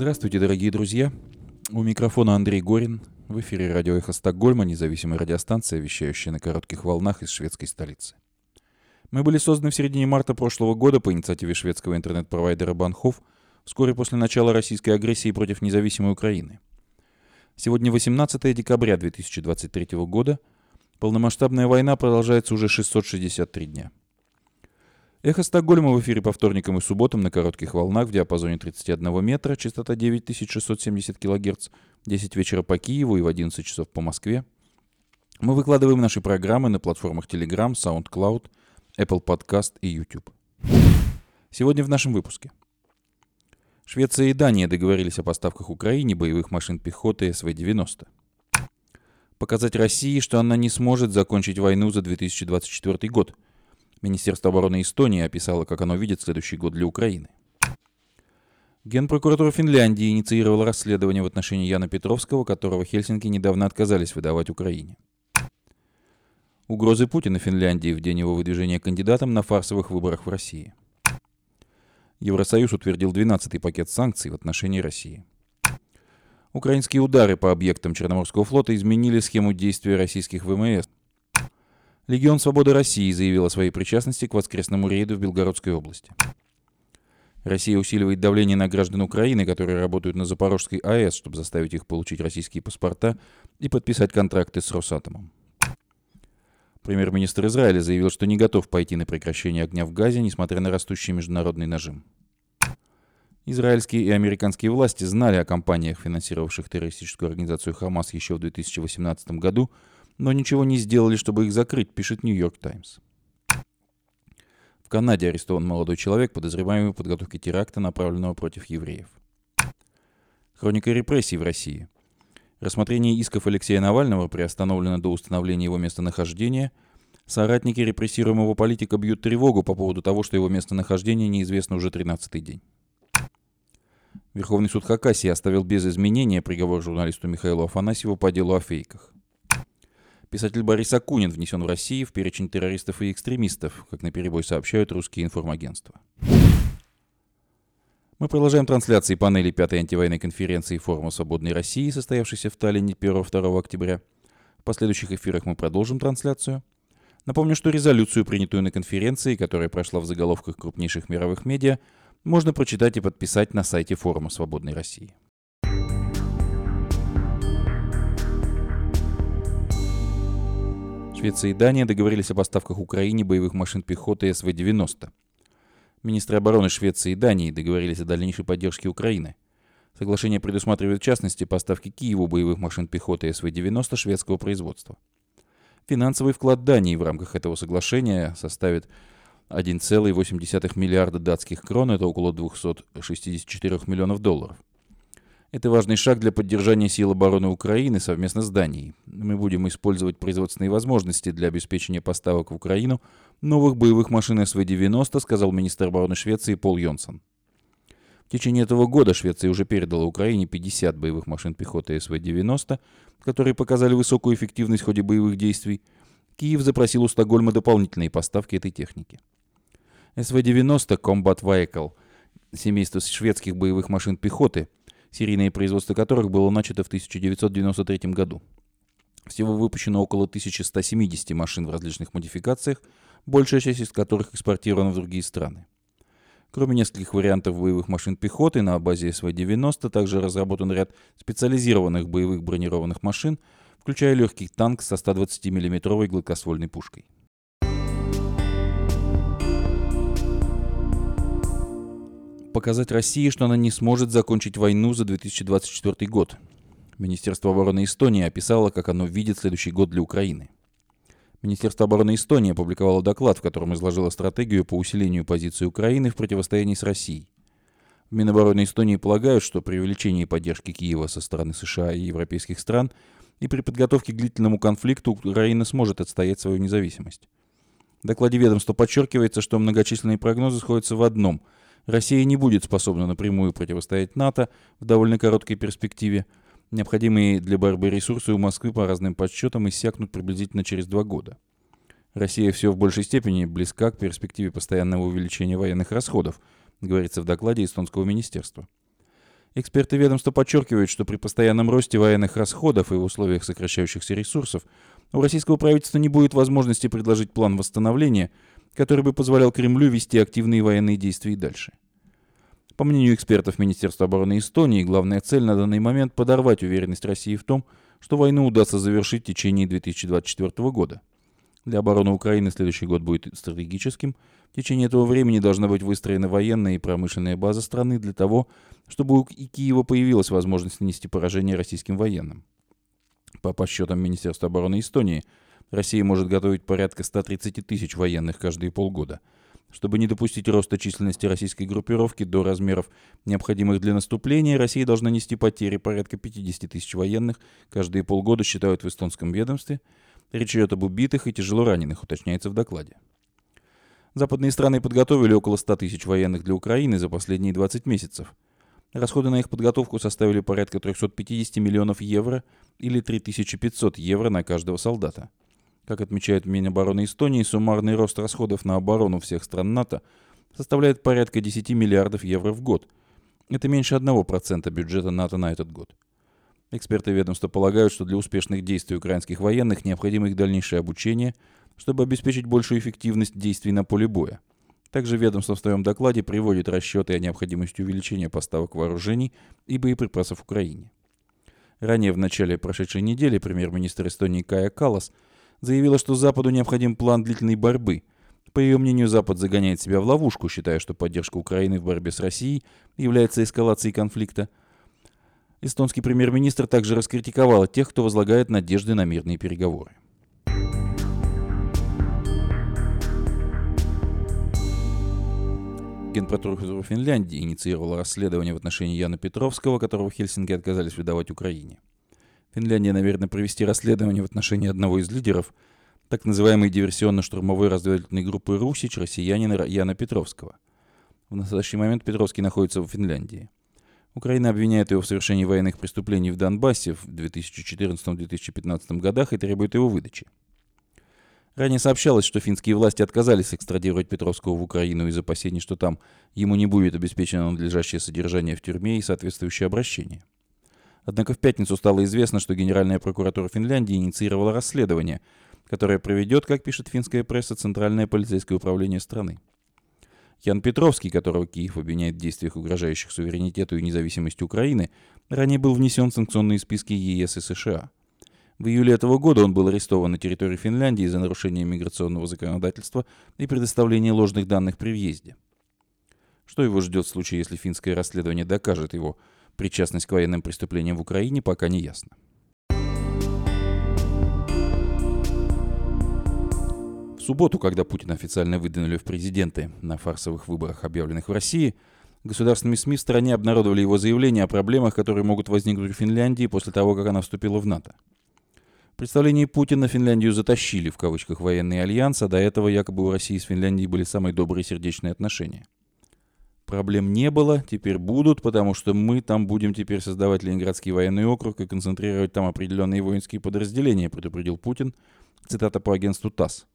Здравствуйте, дорогие друзья. У микрофона Андрей Горин. В эфире радио «Эхо Стокгольма», независимая радиостанция, вещающая на коротких волнах из шведской столицы. Мы были созданы в середине марта прошлого года по инициативе шведского интернет-провайдера Банхов вскоре после начала российской агрессии против независимой Украины. Сегодня 18 декабря 2023 года. Полномасштабная война продолжается уже 663 дня. Эхо Стокгольма в эфире по вторникам и субботам на коротких волнах в диапазоне 31 метра, частота 9670 кГц, 10 вечера по Киеву и в 11 часов по Москве. Мы выкладываем наши программы на платформах Telegram, SoundCloud, Apple Podcast и YouTube. Сегодня в нашем выпуске. Швеция и Дания договорились о поставках Украине боевых машин пехоты СВ-90. Показать России, что она не сможет закончить войну за 2024 год – Министерство обороны Эстонии описало, как оно видит следующий год для Украины. Генпрокуратура Финляндии инициировала расследование в отношении Яна Петровского, которого Хельсинки недавно отказались выдавать Украине. Угрозы Путина Финляндии в день его выдвижения кандидатом на фарсовых выборах в России. Евросоюз утвердил 12-й пакет санкций в отношении России. Украинские удары по объектам Черноморского флота изменили схему действия российских ВМС – Легион Свободы России заявил о своей причастности к воскресному рейду в Белгородской области. Россия усиливает давление на граждан Украины, которые работают на Запорожской АЭС, чтобы заставить их получить российские паспорта и подписать контракты с Росатомом. Премьер-министр Израиля заявил, что не готов пойти на прекращение огня в Газе, несмотря на растущий международный нажим. Израильские и американские власти знали о компаниях, финансировавших террористическую организацию «Хамас» еще в 2018 году, но ничего не сделали, чтобы их закрыть, пишет Нью-Йорк Таймс. В Канаде арестован молодой человек, подозреваемый в подготовке теракта, направленного против евреев. Хроника репрессий в России. Рассмотрение исков Алексея Навального приостановлено до установления его местонахождения. Соратники репрессируемого политика бьют тревогу по поводу того, что его местонахождение неизвестно уже 13-й день. Верховный суд Хакасии оставил без изменения приговор журналисту Михаилу Афанасьеву по делу о фейках. Писатель Борис Акунин внесен в Россию в перечень террористов и экстремистов, как на перебой сообщают русские информагентства. Мы продолжаем трансляции панели пятой антивоенной конференции Форума Свободной России, состоявшейся в Таллине 1-2 октября. В последующих эфирах мы продолжим трансляцию. Напомню, что резолюцию, принятую на конференции, которая прошла в заголовках крупнейших мировых медиа, можно прочитать и подписать на сайте Форума Свободной России. Швеция и Дания договорились о поставках Украине боевых машин пехоты СВ-90. Министры обороны Швеции и Дании договорились о дальнейшей поддержке Украины. Соглашение предусматривает в частности поставки Киеву боевых машин пехоты СВ-90 шведского производства. Финансовый вклад Дании в рамках этого соглашения составит 1,8 миллиарда датских крон, это около 264 миллионов долларов. Это важный шаг для поддержания сил обороны Украины совместно с Данией. Мы будем использовать производственные возможности для обеспечения поставок в Украину новых боевых машин СВ-90, сказал министр обороны Швеции Пол Йонсон. В течение этого года Швеция уже передала Украине 50 боевых машин пехоты СВ-90, которые показали высокую эффективность в ходе боевых действий. Киев запросил у Стокгольма дополнительные поставки этой техники. СВ-90 Combat Vehicle – семейство шведских боевых машин пехоты – серийное производство которых было начато в 1993 году. Всего выпущено около 1170 машин в различных модификациях, большая часть из которых экспортирована в другие страны. Кроме нескольких вариантов боевых машин пехоты, на базе СВ-90 также разработан ряд специализированных боевых бронированных машин, включая легкий танк со 120 миллиметровой гладкоствольной пушкой. Показать России, что она не сможет закончить войну за 2024 год. Министерство обороны Эстонии описало, как оно видит следующий год для Украины. Министерство обороны Эстонии опубликовало доклад, в котором изложило стратегию по усилению позиции Украины в противостоянии с Россией. В Минобороны Эстонии полагают, что при увеличении поддержки Киева со стороны США и европейских стран и при подготовке к длительному конфликту Украина сможет отстоять свою независимость. В докладе ведомства подчеркивается, что многочисленные прогнозы сходятся в одном – Россия не будет способна напрямую противостоять НАТО в довольно короткой перспективе. Необходимые для борьбы ресурсы у Москвы по разным подсчетам иссякнут приблизительно через два года. Россия все в большей степени близка к перспективе постоянного увеличения военных расходов, говорится в докладе эстонского министерства. Эксперты ведомства подчеркивают, что при постоянном росте военных расходов и в условиях сокращающихся ресурсов у российского правительства не будет возможности предложить план восстановления, который бы позволял Кремлю вести активные военные действия и дальше. По мнению экспертов Министерства обороны Эстонии, главная цель на данный момент – подорвать уверенность России в том, что войну удастся завершить в течение 2024 года. Для обороны Украины следующий год будет стратегическим. В течение этого времени должна быть выстроена военная и промышленная база страны для того, чтобы у Киева появилась возможность нанести поражение российским военным. По подсчетам Министерства обороны Эстонии, Россия может готовить порядка 130 тысяч военных каждые полгода. Чтобы не допустить роста численности российской группировки до размеров, необходимых для наступления, Россия должна нести потери порядка 50 тысяч военных каждые полгода, считают в эстонском ведомстве. Речь идет об убитых и тяжело раненых, уточняется в докладе. Западные страны подготовили около 100 тысяч военных для Украины за последние 20 месяцев – Расходы на их подготовку составили порядка 350 миллионов евро или 3500 евро на каждого солдата. Как отмечает Минобороны Эстонии, суммарный рост расходов на оборону всех стран НАТО составляет порядка 10 миллиардов евро в год. Это меньше 1% бюджета НАТО на этот год. Эксперты ведомства полагают, что для успешных действий украинских военных необходимо их дальнейшее обучение, чтобы обеспечить большую эффективность действий на поле боя. Также ведомство в своем докладе приводит расчеты о необходимости увеличения поставок вооружений и боеприпасов Украине. Ранее в начале прошедшей недели премьер-министр Эстонии Кая Калас заявила, что Западу необходим план длительной борьбы. По ее мнению, Запад загоняет себя в ловушку, считая, что поддержка Украины в борьбе с Россией является эскалацией конфликта. Эстонский премьер-министр также раскритиковал тех, кто возлагает надежды на мирные переговоры. Генпрокуратура Финляндии инициировала расследование в отношении Яна Петровского, которого Хельсинки отказались выдавать Украине. Финляндия намерена провести расследование в отношении одного из лидеров так называемой диверсионно-штурмовой разведывательной группы «Русич» россиянина Яна Петровского. В настоящий момент Петровский находится в Финляндии. Украина обвиняет его в совершении военных преступлений в Донбассе в 2014-2015 годах и требует его выдачи. Ранее сообщалось, что финские власти отказались экстрадировать Петровского в Украину из опасений, что там ему не будет обеспечено надлежащее содержание в тюрьме и соответствующее обращение. Однако в пятницу стало известно, что Генеральная прокуратура Финляндии инициировала расследование, которое проведет, как пишет финская пресса, Центральное полицейское управление страны. Ян Петровский, которого Киев обвиняет в действиях, угрожающих суверенитету и независимости Украины, ранее был внесен в санкционные списки ЕС и США – в июле этого года он был арестован на территории Финляндии за нарушение миграционного законодательства и предоставление ложных данных при въезде. Что его ждет в случае, если финское расследование докажет его причастность к военным преступлениям в Украине, пока не ясно. В субботу, когда Путина официально выдвинули в президенты на фарсовых выборах, объявленных в России, государственными СМИ в стране обнародовали его заявление о проблемах, которые могут возникнуть в Финляндии после того, как она вступила в НАТО представлении Путина Финляндию затащили в кавычках военный альянс, а до этого якобы у России с Финляндией были самые добрые сердечные отношения. Проблем не было, теперь будут, потому что мы там будем теперь создавать Ленинградский военный округ и концентрировать там определенные воинские подразделения, предупредил Путин. Цитата по агентству ТАСС.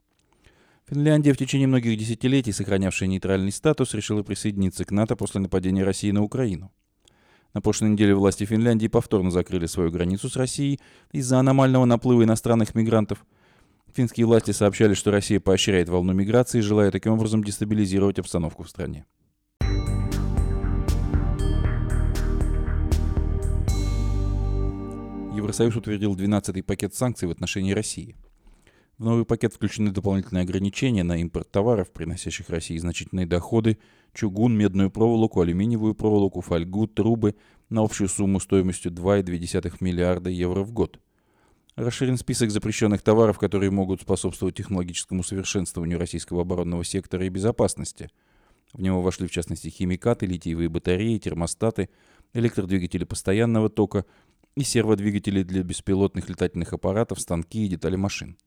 Финляндия, в течение многих десятилетий сохранявшая нейтральный статус, решила присоединиться к НАТО после нападения России на Украину. На прошлой неделе власти Финляндии повторно закрыли свою границу с Россией из-за аномального наплыва иностранных мигрантов. Финские власти сообщали, что Россия поощряет волну миграции, желая таким образом дестабилизировать обстановку в стране. Евросоюз утвердил 12-й пакет санкций в отношении России. В новый пакет включены дополнительные ограничения на импорт товаров, приносящих России значительные доходы, чугун, медную проволоку, алюминиевую проволоку, фольгу, трубы на общую сумму стоимостью 2,2 миллиарда евро в год. Расширен список запрещенных товаров, которые могут способствовать технологическому совершенствованию российского оборонного сектора и безопасности. В него вошли в частности химикаты, литиевые батареи, термостаты, электродвигатели постоянного тока и серводвигатели для беспилотных летательных аппаратов, станки и детали машин.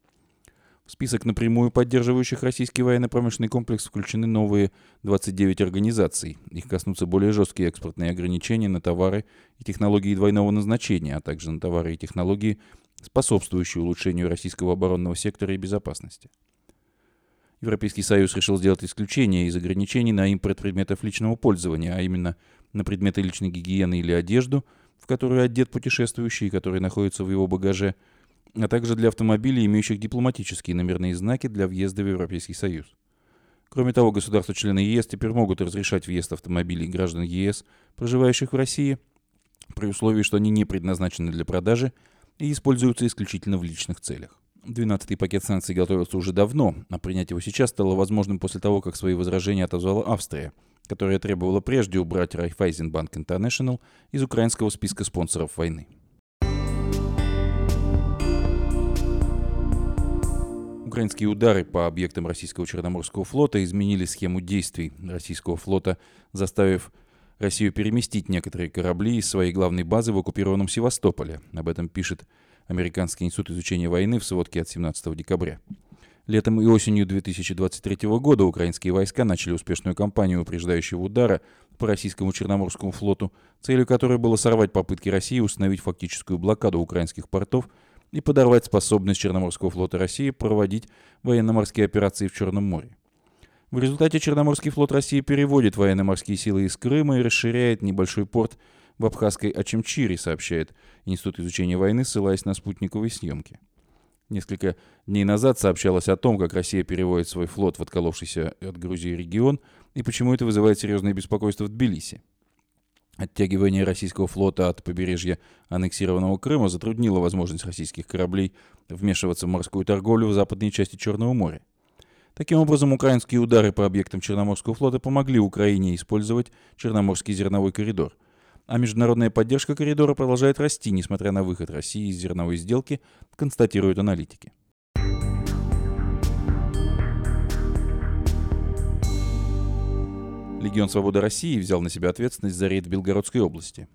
В список напрямую поддерживающих российский военно-промышленный комплекс включены новые 29 организаций. Их коснутся более жесткие экспортные ограничения на товары и технологии двойного назначения, а также на товары и технологии, способствующие улучшению российского оборонного сектора и безопасности. Европейский Союз решил сделать исключение из ограничений на импорт предметов личного пользования, а именно на предметы личной гигиены или одежду, которую одет путешествующий и который находится в его багаже, а также для автомобилей, имеющих дипломатические номерные знаки для въезда в Европейский Союз. Кроме того, государства-члены ЕС теперь могут разрешать въезд автомобилей граждан ЕС, проживающих в России, при условии, что они не предназначены для продажи и используются исключительно в личных целях. Двенадцатый пакет санкций готовился уже давно, а принять его сейчас стало возможным после того, как свои возражения отозвала Австрия, которая требовала прежде убрать Райфайзенбанк International из украинского списка спонсоров войны. Украинские удары по объектам российского Черноморского флота изменили схему действий российского флота, заставив Россию переместить некоторые корабли из своей главной базы в оккупированном Севастополе. Об этом пишет Американский институт изучения войны в сводке от 17 декабря. Летом и осенью 2023 года украинские войска начали успешную кампанию упреждающего удара по российскому Черноморскому флоту, целью которой было сорвать попытки России установить фактическую блокаду украинских портов и подорвать способность Черноморского флота России проводить военно-морские операции в Черном море. В результате Черноморский флот России переводит военно-морские силы из Крыма и расширяет небольшой порт в абхазской Ачемчире, сообщает Институт изучения войны, ссылаясь на спутниковые съемки. Несколько дней назад сообщалось о том, как Россия переводит свой флот в отколовшийся от Грузии регион и почему это вызывает серьезное беспокойство в Тбилиси. Оттягивание российского флота от побережья аннексированного Крыма затруднило возможность российских кораблей вмешиваться в морскую торговлю в западной части Черного моря. Таким образом, украинские удары по объектам Черноморского флота помогли Украине использовать Черноморский зерновой коридор. А международная поддержка коридора продолжает расти, несмотря на выход России из зерновой сделки, констатируют аналитики. Легион Свободы России взял на себя ответственность за рейд в Белгородской области.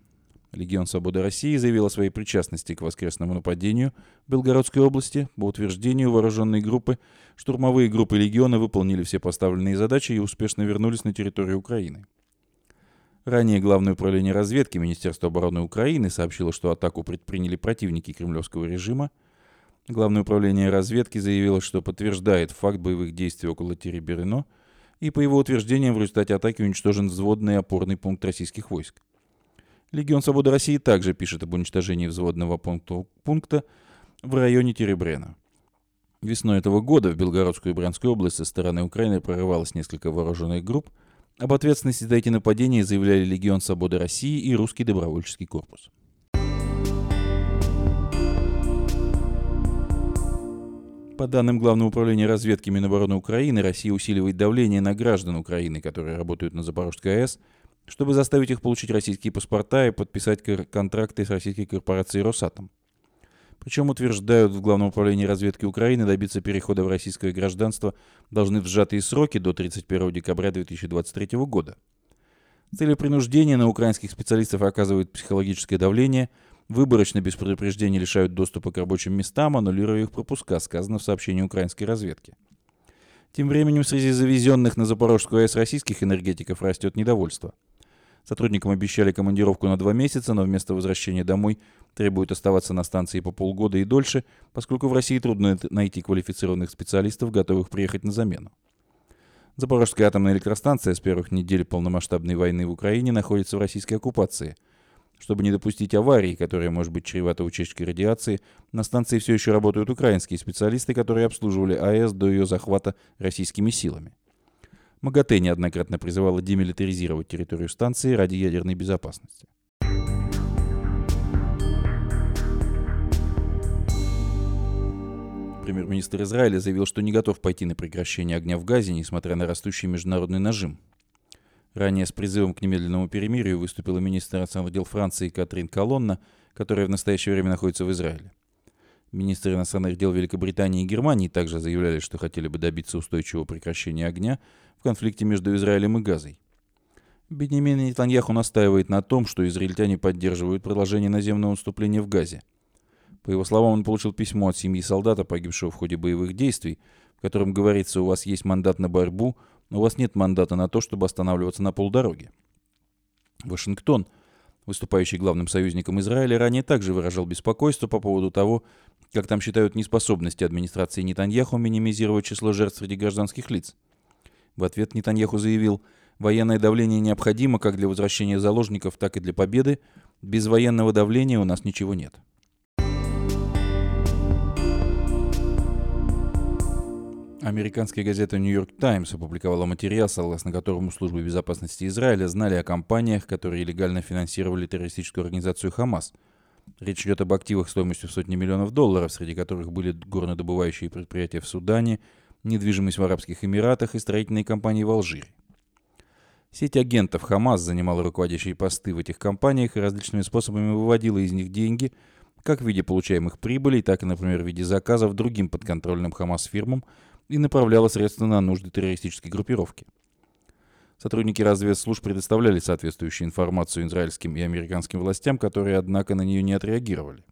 Легион Свободы России заявил о своей причастности к воскресному нападению в Белгородской области. По утверждению вооруженной группы, штурмовые группы легиона выполнили все поставленные задачи и успешно вернулись на территорию Украины. Ранее Главное управление разведки Министерства обороны Украины сообщило, что атаку предприняли противники кремлевского режима. Главное управление разведки заявило, что подтверждает факт боевых действий около Тереберино, и по его утверждениям в результате атаки уничтожен взводный опорный пункт российских войск. Легион Свободы России также пишет об уничтожении взводного пункта, пункта в районе Теребрена. Весной этого года в Белгородскую и Брянскую область со стороны Украины прорывалось несколько вооруженных групп. Об ответственности за эти нападения заявляли Легион Свободы России и Русский добровольческий корпус. По данным Главного управления разведки Минобороны Украины, Россия усиливает давление на граждан Украины, которые работают на Запорожской АЭС, чтобы заставить их получить российские паспорта и подписать контракты с российской корпорацией «Росатом». Причем утверждают в Главном управлении разведки Украины добиться перехода в российское гражданство должны в сжатые сроки до 31 декабря 2023 года. С целью принуждения на украинских специалистов оказывают психологическое давление, выборочно без предупреждения лишают доступа к рабочим местам, аннулируя их пропуска, сказано в сообщении украинской разведки. Тем временем среди завезенных на Запорожскую АЭС российских энергетиков растет недовольство – Сотрудникам обещали командировку на два месяца, но вместо возвращения домой требуют оставаться на станции по полгода и дольше, поскольку в России трудно найти квалифицированных специалистов, готовых приехать на замену. Запорожская атомная электростанция с первых недель полномасштабной войны в Украине находится в российской оккупации. Чтобы не допустить аварии, которая может быть чревата утечкой радиации, на станции все еще работают украинские специалисты, которые обслуживали АЭС до ее захвата российскими силами. МАГАТЭ неоднократно призывала демилитаризировать территорию станции ради ядерной безопасности. Премьер-министр Израиля заявил, что не готов пойти на прекращение огня в Газе, несмотря на растущий международный нажим. Ранее с призывом к немедленному перемирию выступила министр иностранных дел Франции Катрин Колонна, которая в настоящее время находится в Израиле. Министры иностранных дел Великобритании и Германии также заявляли, что хотели бы добиться устойчивого прекращения огня в конфликте между Израилем и Газой. Бенемин Нетаньяху настаивает на том, что израильтяне поддерживают продолжение наземного наступления в Газе. По его словам, он получил письмо от семьи солдата, погибшего в ходе боевых действий, в котором говорится, у вас есть мандат на борьбу, но у вас нет мандата на то, чтобы останавливаться на полдороге. Вашингтон – выступающий главным союзником Израиля, ранее также выражал беспокойство по поводу того, как там считают неспособности администрации Нетаньяху минимизировать число жертв среди гражданских лиц. В ответ Нетаньяху заявил, Военное давление необходимо как для возвращения заложников, так и для победы. Без военного давления у нас ничего нет. Американская газета «Нью-Йорк Таймс» опубликовала материал, согласно которому службы безопасности Израиля знали о компаниях, которые легально финансировали террористическую организацию «Хамас». Речь идет об активах стоимостью в сотни миллионов долларов, среди которых были горнодобывающие предприятия в Судане, недвижимость в Арабских Эмиратах и строительные компании в Алжире. Сеть агентов «Хамас» занимала руководящие посты в этих компаниях и различными способами выводила из них деньги, как в виде получаемых прибылей, так и, например, в виде заказов другим подконтрольным «Хамас» фирмам – и направляла средства на нужды террористической группировки. Сотрудники разведслужб предоставляли соответствующую информацию израильским и американским властям, которые, однако, на нее не отреагировали.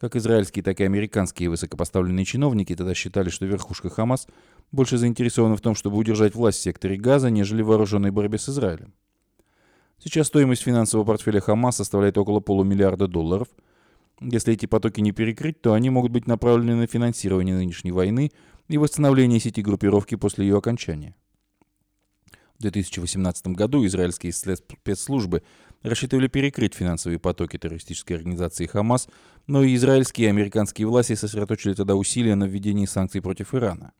Как израильские, так и американские высокопоставленные чиновники тогда считали, что верхушка Хамас больше заинтересована в том, чтобы удержать власть в секторе Газа, нежели в вооруженной борьбе с Израилем. Сейчас стоимость финансового портфеля Хамас составляет около полумиллиарда долларов. Если эти потоки не перекрыть, то они могут быть направлены на финансирование нынешней войны – и восстановление сети группировки после ее окончания. В 2018 году израильские спецслужбы рассчитывали перекрыть финансовые потоки террористической организации «Хамас», но и израильские и американские власти сосредоточили тогда усилия на введении санкций против Ирана.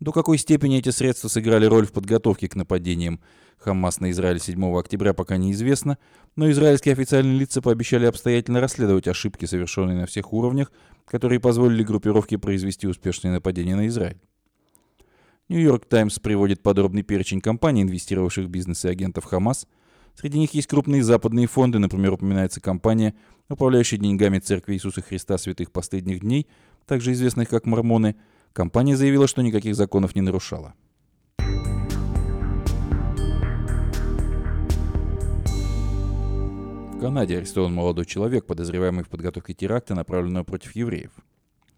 До какой степени эти средства сыграли роль в подготовке к нападениям Хамас на Израиль 7 октября пока неизвестно, но израильские официальные лица пообещали обстоятельно расследовать ошибки, совершенные на всех уровнях, которые позволили группировке произвести успешное нападение на Израиль. Нью-Йорк Таймс приводит подробный перечень компаний, инвестировавших в бизнес и агентов Хамас. Среди них есть крупные западные фонды, например, упоминается компания, управляющая деньгами Церкви Иисуса Христа Святых Последних Дней, также известных как Мормоны. Компания заявила, что никаких законов не нарушала. В Канаде арестован молодой человек, подозреваемый в подготовке теракта, направленного против евреев.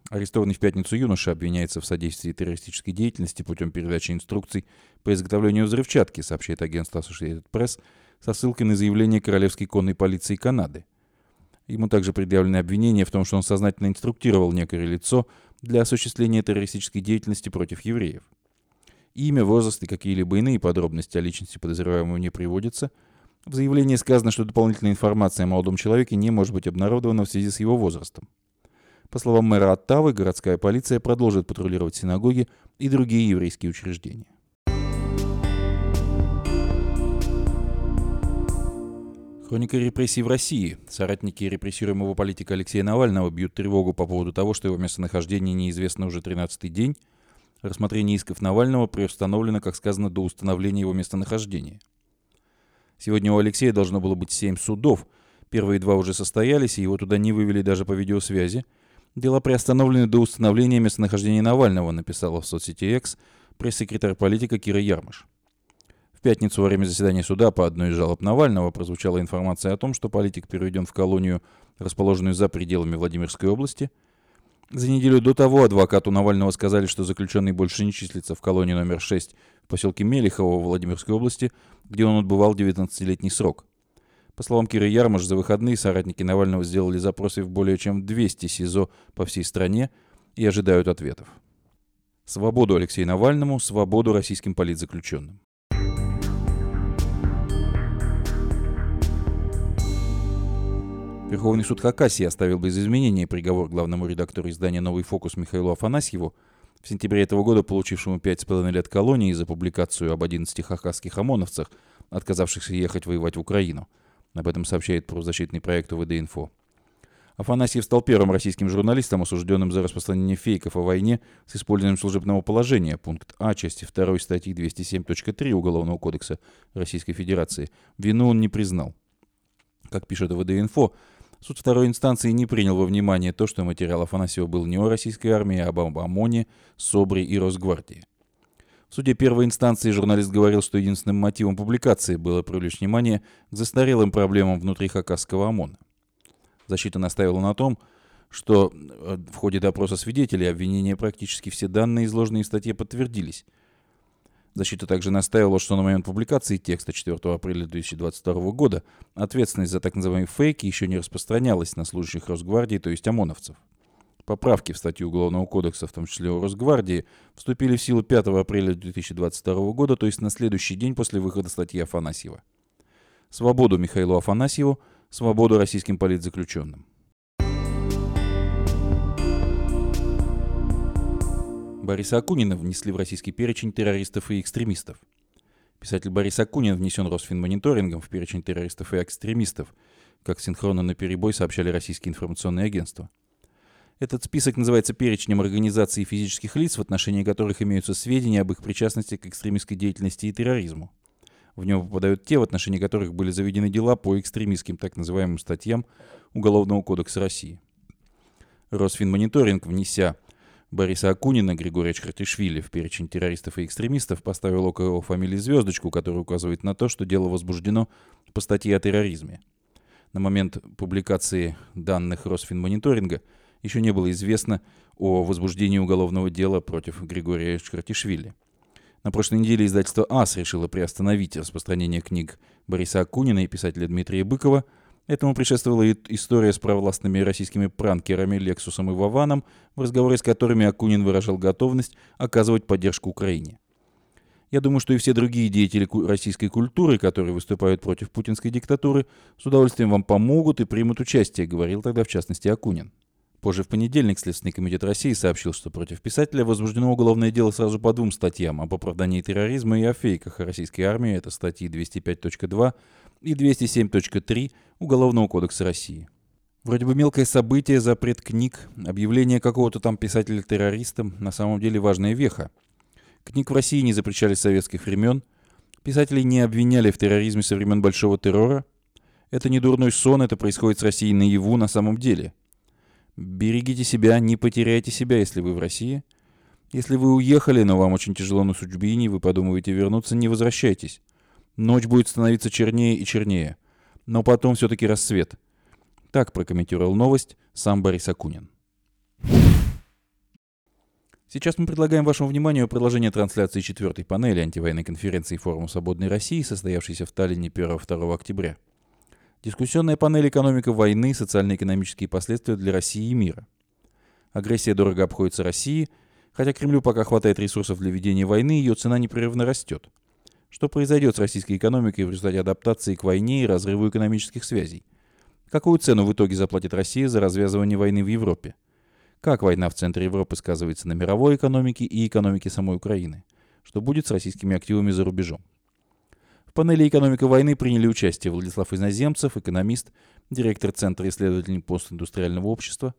Арестованный в пятницу юноша обвиняется в содействии террористической деятельности путем передачи инструкций по изготовлению взрывчатки, сообщает агентство Associated Press со ссылкой на заявление Королевской конной полиции Канады. Ему также предъявлены обвинения в том, что он сознательно инструктировал некое лицо для осуществления террористической деятельности против евреев. Имя, возраст и какие-либо иные подробности о личности подозреваемого не приводятся – в заявлении сказано, что дополнительная информация о молодом человеке не может быть обнародована в связи с его возрастом. По словам мэра Оттавы, городская полиция продолжит патрулировать синагоги и другие еврейские учреждения. Хроника репрессий в России. Соратники репрессируемого политика Алексея Навального бьют тревогу по поводу того, что его местонахождение неизвестно уже 13-й день. Рассмотрение исков Навального приустановлено, как сказано, до установления его местонахождения – Сегодня у Алексея должно было быть семь судов. Первые два уже состоялись, и его туда не вывели даже по видеосвязи. Дела приостановлены до установления местонахождения Навального, написала в соцсети X пресс-секретарь политика Кира Ярмыш. В пятницу во время заседания суда по одной из жалоб Навального прозвучала информация о том, что политик переведен в колонию, расположенную за пределами Владимирской области. За неделю до того адвокату Навального сказали, что заключенный больше не числится в колонии номер 6 поселке Мелихово в Владимирской области, где он отбывал 19-летний срок. По словам Киры Ярмаш, за выходные соратники Навального сделали запросы в более чем 200 СИЗО по всей стране и ожидают ответов. Свободу Алексею Навальному, свободу российским политзаключенным. Верховный суд Хакасии оставил без изменения приговор главному редактору издания «Новый фокус» Михаилу Афанасьеву в сентябре этого года получившему 5,5 лет колонии за публикацию об 11 хакасских ОМОНовцах, отказавшихся ехать воевать в Украину. Об этом сообщает правозащитный проект УВД-Инфо. Афанасьев стал первым российским журналистом, осужденным за распространение фейков о войне с использованием служебного положения, пункт А части 2 статьи 207.3 Уголовного кодекса Российской Федерации. Вину он не признал. Как пишет УВД-Инфо, Суд второй инстанции не принял во внимание то, что материал Афанасьева был не о российской армии, а об ОМОНе, СОБРе и Росгвардии. В суде первой инстанции журналист говорил, что единственным мотивом публикации было привлечь внимание к застарелым проблемам внутри хакасского ОМОНа. Защита наставила на том, что э, в ходе допроса свидетелей обвинения практически все данные, изложенные в статье, подтвердились – Защита также настаивала, что на момент публикации текста 4 апреля 2022 года ответственность за так называемые фейки еще не распространялась на служащих Росгвардии, то есть ОМОНовцев. Поправки в статью Уголовного кодекса, в том числе о Росгвардии, вступили в силу 5 апреля 2022 года, то есть на следующий день после выхода статьи Афанасьева. Свободу Михаилу Афанасьеву, свободу российским политзаключенным. Бориса Акунина внесли в российский перечень террористов и экстремистов. Писатель Борис Акунин внесен Росфинмониторингом в перечень террористов и экстремистов, как синхронно на перебой сообщали российские информационные агентства. Этот список называется перечнем организаций и физических лиц, в отношении которых имеются сведения об их причастности к экстремистской деятельности и терроризму. В него попадают те, в отношении которых были заведены дела по экстремистским так называемым статьям Уголовного кодекса России. Росфинмониторинг, внеся Бориса Акунина Григория Чхартишвили в перечень террористов и экстремистов поставил около его фамилии звездочку, которая указывает на то, что дело возбуждено по статье о терроризме. На момент публикации данных Росфинмониторинга еще не было известно о возбуждении уголовного дела против Григория Чхартишвили. На прошлой неделе издательство АС решило приостановить распространение книг Бориса Акунина и писателя Дмитрия Быкова. Этому предшествовала история с провластными российскими пранкерами Лексусом и Вованом, в разговоре с которыми Акунин выражал готовность оказывать поддержку Украине. Я думаю, что и все другие деятели российской культуры, которые выступают против путинской диктатуры, с удовольствием вам помогут и примут участие, говорил тогда в частности Акунин. Позже в понедельник Следственный комитет России сообщил, что против писателя возбуждено уголовное дело сразу по двум статьям об оправдании терроризма и о фейках о российской армии. Это статьи 205.2 и 207.3 Уголовного кодекса России. Вроде бы мелкое событие, запрет книг, объявление какого-то там писателя террористом, на самом деле важная веха. Книг в России не запрещали с советских времен, писателей не обвиняли в терроризме со времен Большого террора. Это не дурной сон, это происходит с Россией наяву на самом деле – Берегите себя, не потеряйте себя, если вы в России. Если вы уехали, но вам очень тяжело на судьбине, вы подумаете вернуться, не возвращайтесь. Ночь будет становиться чернее и чернее. Но потом все-таки рассвет. Так прокомментировал новость сам Борис Акунин. Сейчас мы предлагаем вашему вниманию продолжение трансляции четвертой панели антивоенной конференции Форума Свободной России, состоявшейся в Таллине 1-2 октября. Дискуссионная панель «Экономика войны. Социально-экономические последствия для России и мира». Агрессия дорого обходится России, хотя Кремлю пока хватает ресурсов для ведения войны, ее цена непрерывно растет. Что произойдет с российской экономикой в результате адаптации к войне и разрыву экономических связей? Какую цену в итоге заплатит Россия за развязывание войны в Европе? Как война в центре Европы сказывается на мировой экономике и экономике самой Украины? Что будет с российскими активами за рубежом? В панели «Экономика войны» приняли участие Владислав Иноземцев, экономист, директор Центра исследований постиндустриального общества,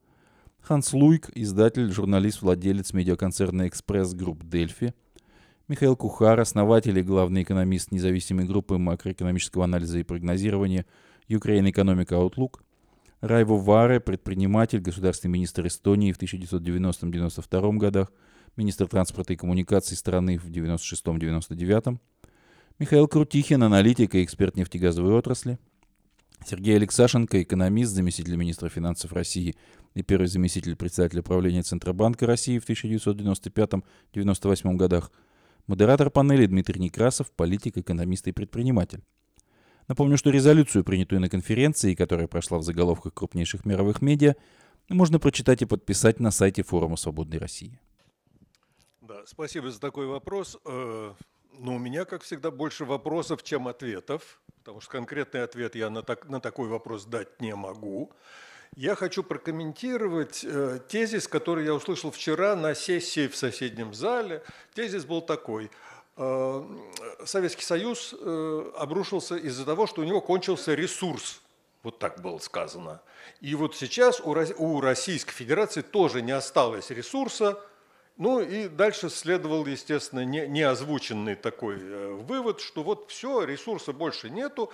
Ханс Луйк, издатель, журналист, владелец медиаконцерна «Экспресс Групп Дельфи», Михаил Кухар, основатель и главный экономист независимой группы макроэкономического анализа и прогнозирования Ukraine Economic Outlook, Райво Варе, предприниматель, государственный министр Эстонии в 1990-1992 годах, министр транспорта и коммуникаций страны в 1996-1999, Михаил Крутихин, аналитик и эксперт нефтегазовой отрасли. Сергей Алексашенко, экономист, заместитель министра финансов России и первый заместитель председателя правления Центробанка России в 1995-1998 годах. Модератор панели Дмитрий Некрасов, политик, экономист и предприниматель. Напомню, что резолюцию, принятую на конференции, которая прошла в заголовках крупнейших мировых медиа, можно прочитать и подписать на сайте Форума Свободной России. Да, спасибо за такой вопрос. Э, но у меня, как всегда, больше вопросов, чем ответов, потому что конкретный ответ я на, так, на такой вопрос дать не могу. Я хочу прокомментировать э, тезис, который я услышал вчера на сессии в соседнем зале. Тезис был такой. Э, Советский Союз э, обрушился из-за того, что у него кончился ресурс. Вот так было сказано. И вот сейчас у, у Российской Федерации тоже не осталось ресурса – ну и дальше следовал, естественно, не, не озвученный такой э, вывод, что вот все, ресурса больше нету.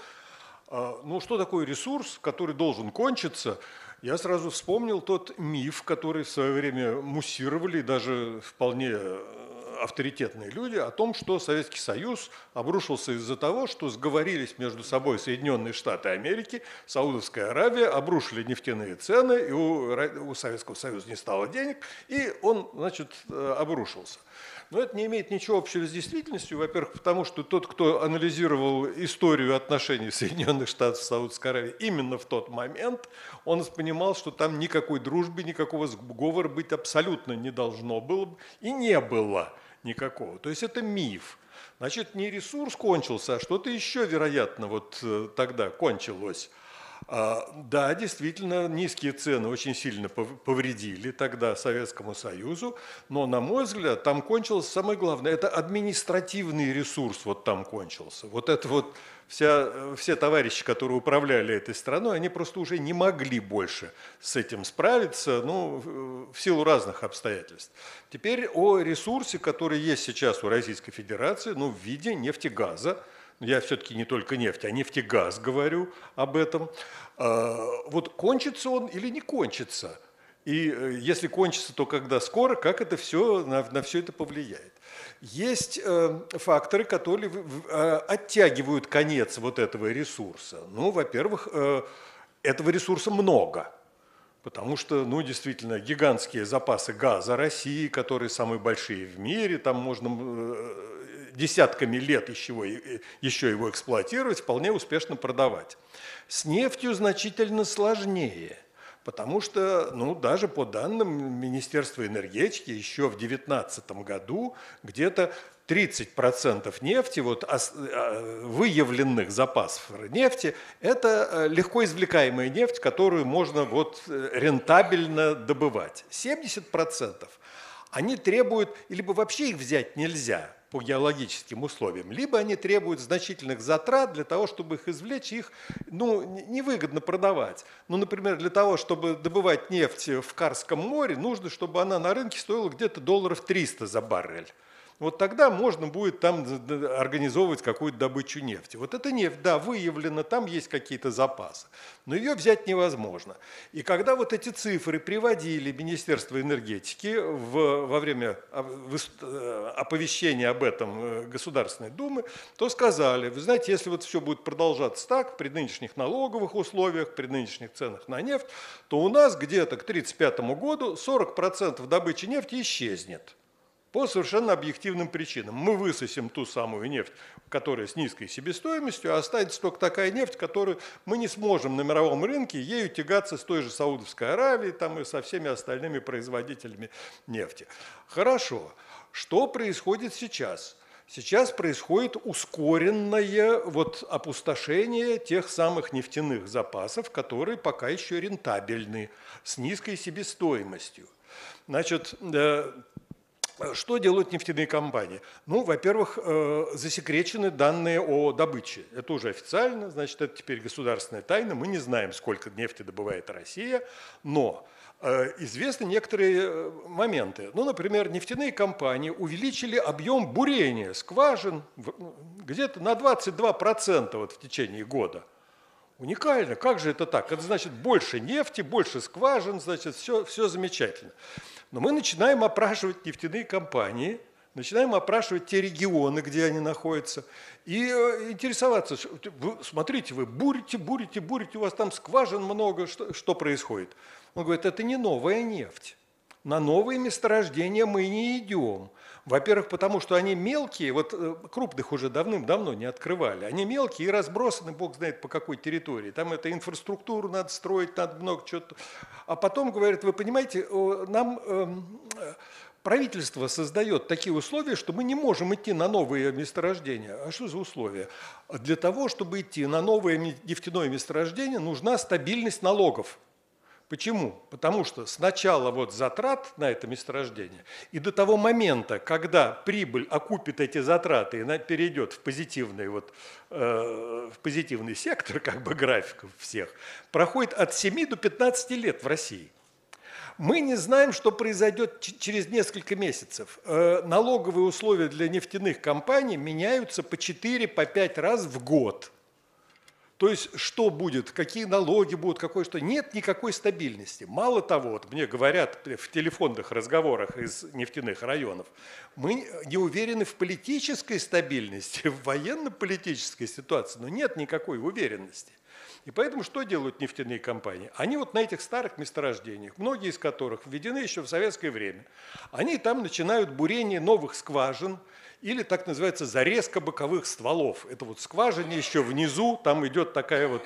А, ну что такое ресурс, который должен кончиться? Я сразу вспомнил тот миф, который в свое время муссировали, даже вполне авторитетные люди о том, что Советский Союз обрушился из-за того, что сговорились между собой Соединенные Штаты Америки, Саудовская Аравия, обрушили нефтяные цены, и у, у Советского Союза не стало денег, и он, значит, э, обрушился. Но это не имеет ничего общего с действительностью. Во-первых, потому что тот, кто анализировал историю отношений Соединенных Штатов с Саудовской Аравией именно в тот момент, он понимал, что там никакой дружбы, никакого сговора быть абсолютно не должно было и не было никакого. То есть это миф. Значит, не ресурс кончился, а что-то еще, вероятно, вот э, тогда кончилось. А, да, действительно, низкие цены очень сильно повредили тогда Советскому Союзу, но, на мой взгляд, там кончилось самое главное, это административный ресурс вот там кончился. Вот это вот вся, все товарищи, которые управляли этой страной, они просто уже не могли больше с этим справиться, ну, в силу разных обстоятельств. Теперь о ресурсе, который есть сейчас у Российской Федерации, ну, в виде нефтегаза, я все-таки не только нефть, а нефтегаз говорю об этом. А, вот кончится он или не кончится? И э, если кончится, то когда скоро, как это все на, на все это повлияет? Есть э, факторы, которые э, оттягивают конец вот этого ресурса. Ну, во-первых, э, этого ресурса много. Потому что, ну, действительно, гигантские запасы газа России, которые самые большие в мире, там можно десятками лет еще, еще его эксплуатировать, вполне успешно продавать. С нефтью значительно сложнее, потому что, ну, даже по данным Министерства энергетики, еще в 2019 году где-то 30% нефти, вот, а, выявленных запасов нефти, это э, легко извлекаемая нефть, которую можно вот, э, рентабельно добывать. 70% они требуют, либо вообще их взять нельзя, по геологическим условиям, либо они требуют значительных затрат для того, чтобы их извлечь, их ну, невыгодно продавать. Ну, например, для того, чтобы добывать нефть в Карском море, нужно, чтобы она на рынке стоила где-то долларов 300 за баррель вот тогда можно будет там организовывать какую-то добычу нефти. Вот эта нефть, да, выявлена, там есть какие-то запасы, но ее взять невозможно. И когда вот эти цифры приводили Министерство энергетики в, во время э, оповещения об этом э, Государственной Думы, то сказали, вы знаете, если вот все будет продолжаться так, при нынешних налоговых условиях, при нынешних ценах на нефть, то у нас где-то к 1935 году 40% добычи нефти исчезнет. По совершенно объективным причинам. Мы высосим ту самую нефть, которая с низкой себестоимостью, а останется только такая нефть, которую мы не сможем на мировом рынке ею тягаться с той же Саудовской Аравией там, и со всеми остальными производителями нефти. Хорошо. Что происходит сейчас? Сейчас происходит ускоренное вот опустошение тех самых нефтяных запасов, которые пока еще рентабельны, с низкой себестоимостью. Значит, э, что делают нефтяные компании? Ну, во-первых, э, засекречены данные о добыче. Это уже официально, значит, это теперь государственная тайна. Мы не знаем, сколько нефти добывает Россия, но э, известны некоторые э, моменты. Ну, например, нефтяные компании увеличили объем бурения скважин где-то на 22% вот в течение года. Уникально. Как же это так? Это значит больше нефти, больше скважин, значит, все, все замечательно. Но мы начинаем опрашивать нефтяные компании, начинаем опрашивать те регионы, где они находятся, и э, интересоваться, вы, смотрите, вы бурите, бурите, бурите, у вас там скважин много, что, что происходит? Он говорит, это не новая нефть. На новые месторождения мы не идем. Во-первых, потому что они мелкие, вот э, крупных уже давным-давно не открывали. Они мелкие и разбросаны, бог знает по какой территории. Там это инфраструктуру надо строить, надо много чего-то. А потом говорят, вы понимаете, нам эм, правительство создает такие условия, что мы не можем идти на новые месторождения. А что за условия? Для того, чтобы идти на новое нефтяное месторождение, нужна стабильность налогов. Почему? Потому что сначала вот затрат на это месторождение и до того момента, когда прибыль окупит эти затраты и она перейдет в позитивный, вот, э, в позитивный сектор как бы графиков всех, проходит от 7 до 15 лет в России. Мы не знаем, что произойдет через несколько месяцев. Э, налоговые условия для нефтяных компаний меняются по 4-5 по раз в год – То есть, что будет, какие налоги будут, какое что. Нет никакой стабильности. Мало того, вот мне говорят в телефонных разговорах из нефтяных районов, мы не уверены в политической стабильности, в военно-политической ситуации, но нет никакой уверенности. И поэтому что делают нефтяные компании? Они вот на этих старых месторождениях, многие из которых введены еще в советское время, они там начинают бурение новых скважин, или так называется зарезка боковых стволов. Это вот скважина еще внизу, там идет такая вот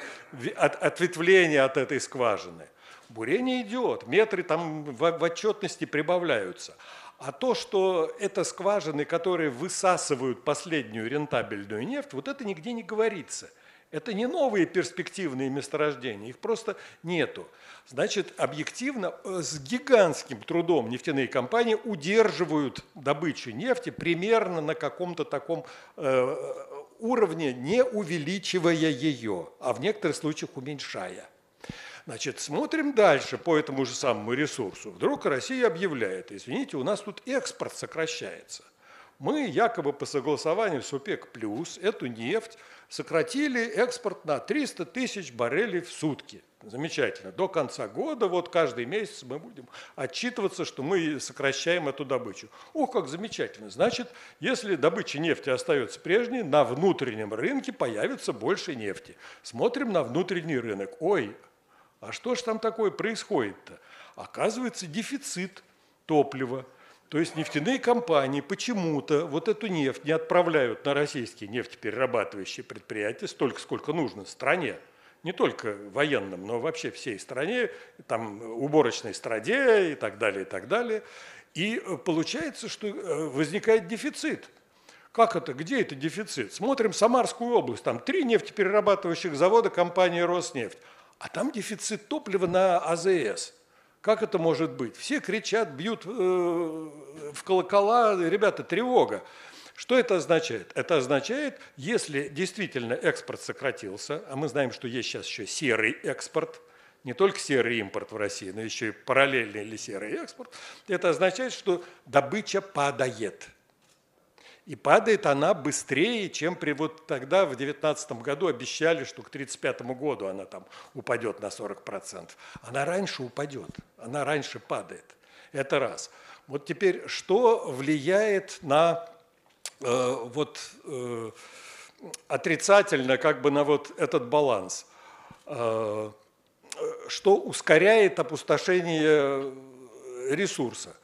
ответвление от этой скважины. Бурение идет, метры там в отчетности прибавляются. А то, что это скважины, которые высасывают последнюю рентабельную нефть, вот это нигде не говорится – это не новые перспективные месторождения, их просто нету. Значит, объективно э, с гигантским трудом нефтяные компании удерживают добычу нефти примерно на каком-то таком э, уровне, не увеличивая ее, а в некоторых случаях уменьшая. Значит, смотрим дальше по этому же самому ресурсу. Вдруг Россия объявляет, извините, у нас тут экспорт сокращается. Мы якобы по согласованию с ОПЕК+, плюс эту нефть сократили экспорт на 300 тысяч баррелей в сутки. Замечательно. До конца года, вот каждый месяц мы будем отчитываться, что мы сокращаем эту добычу. Ох, как замечательно. Значит, если добыча нефти остается прежней, на внутреннем рынке появится больше нефти. Смотрим на внутренний рынок. Ой, а что же там такое происходит-то? Оказывается, дефицит топлива. То есть нефтяные компании почему-то вот эту нефть не отправляют на российские нефтеперерабатывающие предприятия столько, сколько нужно стране. Не только военным, но вообще всей стране, там уборочной страде и так далее, и так далее. И э, получается, что э, возникает дефицит. Как это? Где это дефицит? Смотрим Самарскую область, там три нефтеперерабатывающих завода компании «Роснефть», а там дефицит топлива на АЗС – как это может быть? Все кричат, бьют э, в колокола, ребята, тревога. Что это означает? Это означает, если действительно экспорт сократился, а мы знаем, что есть сейчас еще серый экспорт, не только серый импорт в России, но еще и параллельный или серый экспорт, это означает, что добыча падает – и падает она быстрее, чем при вот тогда, в 2019 году, обещали, что к 1935 году она там упадет на 40%. Она раньше упадет, она раньше падает. Это раз. Вот теперь, что влияет на э, вот, э, отрицательно как бы на вот этот баланс? Э, что ускоряет опустошение ресурса?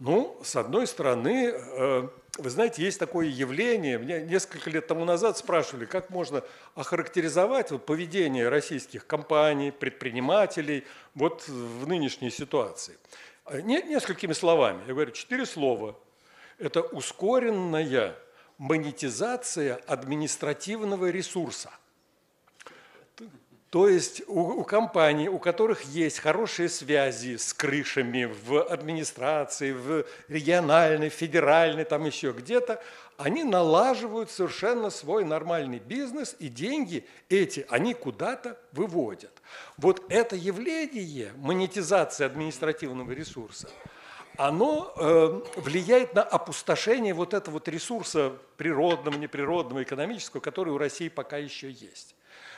Ну, с одной стороны, э, вы знаете, есть такое явление, меня несколько лет тому назад спрашивали, как можно охарактеризовать вот поведение российских компаний, предпринимателей вот в нынешней ситуации. Э, не, несколькими словами, я говорю, четыре слова. Это ускоренная монетизация административного ресурса. То есть у, у компаний, у которых есть хорошие связи с крышами в администрации, в региональной, федеральной, там еще где-то, они налаживают совершенно свой нормальный бизнес, и деньги эти они куда-то выводят. Вот это явление, монетизация административного ресурса, оно э, влияет на опустошение вот этого вот ресурса природного, неприродного, экономического, который у России пока еще есть.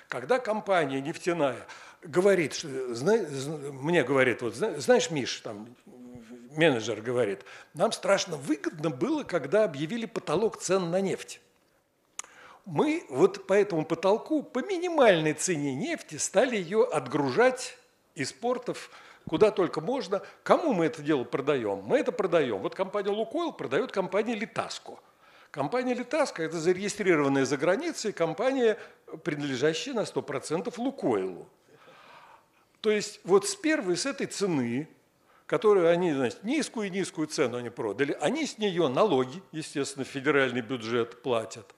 Когда компания нефтяная говорит, мне говорит, вот, знаешь, Миш, там, менеджер говорит, нам страшно выгодно было, когда объявили потолок цен на нефть. Мы вот по этому потолку, по минимальной цене нефти, стали ее отгружать из портов куда только можно. Кому мы это дело продаем? Мы это продаем. Вот компания «Лукойл» продает компания «Литаско». Компания «Литаско» – это зарегистрированная за границей компания, принадлежащая на 100% «Лукойлу». То есть вот с первой, с этой цены, которую они, значит, низкую низкую цену они продали, они с нее налоги, естественно, федеральный бюджет платят.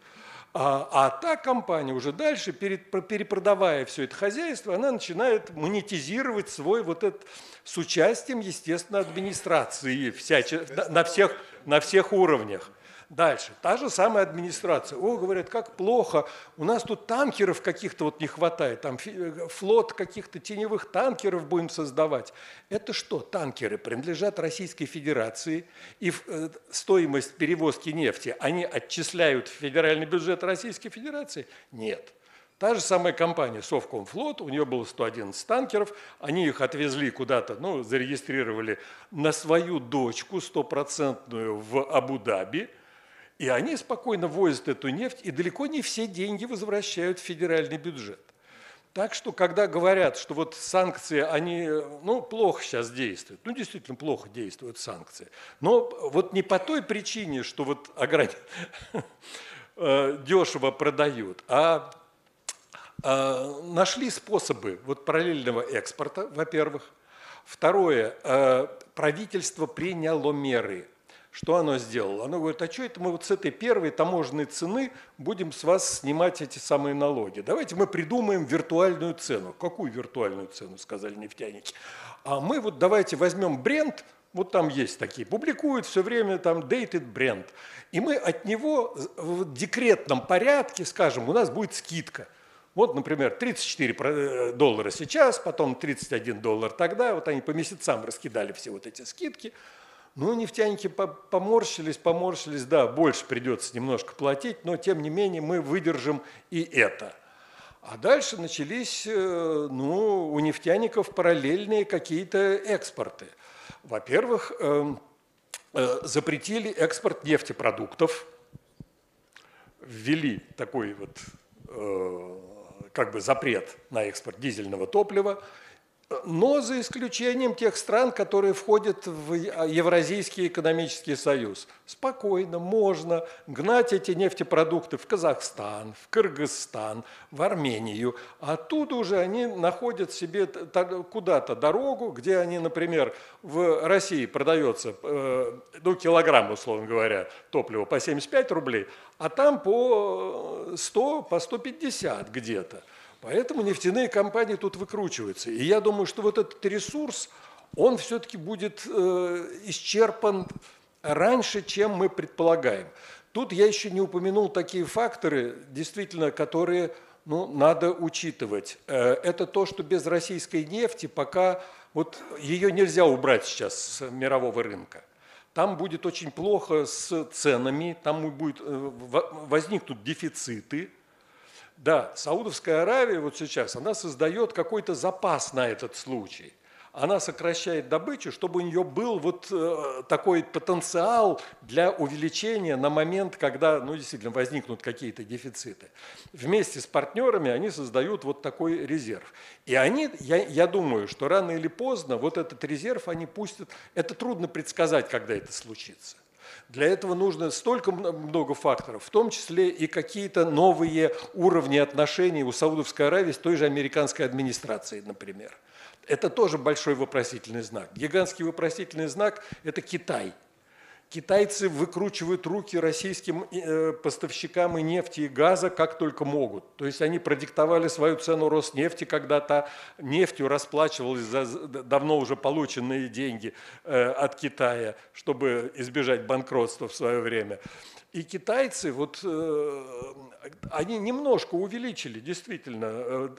А, а та компания уже дальше, перед, перепродавая все это хозяйство, она начинает монетизировать свой вот этот с участием, естественно, администрации всяче, на, всех, на всех уровнях. Дальше. Та же самая администрация. О, говорят, как плохо, у нас тут танкеров каких-то вот не хватает, там э, флот каких-то теневых танкеров будем создавать. Это что? Танкеры принадлежат Российской Федерации, и э, стоимость перевозки нефти они отчисляют в федеральный бюджет Российской Федерации? Нет. Та же самая компания Совкомфлот, у нее было 111 танкеров, они их отвезли куда-то, ну, зарегистрировали на свою дочку стопроцентную в Абу-Даби, и они спокойно возят эту нефть, и далеко не все деньги возвращают в федеральный бюджет. Так что, когда говорят, что вот санкции, они ну, плохо сейчас действуют, ну, действительно плохо действуют санкции, но вот не по той причине, что вот. Э, дешево продают, а, а нашли способы вот параллельного экспорта, во-первых. Второе, э, правительство приняло меры – что оно сделало? Оно говорит, а что это мы вот с этой первой таможенной цены будем с вас снимать эти самые налоги? Давайте мы придумаем виртуальную цену. Какую виртуальную цену, сказали нефтяники. А мы вот давайте возьмем бренд, вот там есть такие, публикуют все время там dated бренд. И мы от него в декретном порядке скажем, у нас будет скидка. Вот, например, 34 э, доллара сейчас, потом 31 доллар тогда. Вот они по месяцам раскидали все вот эти скидки. Ну, нефтяники поморщились, поморщились, да, больше придется немножко платить, но тем не менее мы выдержим и это. А дальше начались, э, ну, у нефтяников параллельные какие-то экспорты. Во-первых, эм, э, запретили экспорт нефтепродуктов, ввели такой вот э, как бы запрет на экспорт дизельного топлива, но за исключением тех стран, которые входят в Евразийский экономический союз. Спокойно можно гнать эти нефтепродукты в Казахстан, в Кыргызстан, в Армению. Оттуда уже они находят себе куда-то дорогу, где они, например, в России продается э, ну, килограмм, условно говоря, топлива по 75 рублей, а там по 100, по 150 где-то. Поэтому нефтяные компании тут выкручиваются. И я думаю, что вот этот ресурс, он все-таки будет э, исчерпан раньше, чем мы предполагаем. Тут я еще не упомянул такие факторы, действительно, которые ну, надо учитывать. Э, это то, что без российской нефти пока вот ее нельзя убрать сейчас с мирового рынка. Там будет очень плохо с ценами, там будет, э, возникнут дефициты, да, Саудовская Аравия вот сейчас, она создает какой-то запас на этот случай. Она сокращает добычу, чтобы у нее был вот э, такой потенциал для увеличения на момент, когда ну, действительно возникнут какие-то дефициты. Вместе с партнерами они создают вот такой резерв. И они, я, я думаю, что рано или поздно вот этот резерв они пустят. Это трудно предсказать, когда это случится. Для этого нужно столько много факторов, в том числе и какие-то новые уровни отношений у Саудовской Аравии с той же американской администрацией, например. Это тоже большой вопросительный знак. Гигантский вопросительный знак – это Китай – Китайцы выкручивают руки российским э, поставщикам и нефти, и газа как только могут. То есть они продиктовали свою цену Роснефти, когда то нефтью расплачивалась за давно уже полученные деньги э, от Китая, чтобы избежать банкротства в свое время. И китайцы, вот, э, они немножко увеличили действительно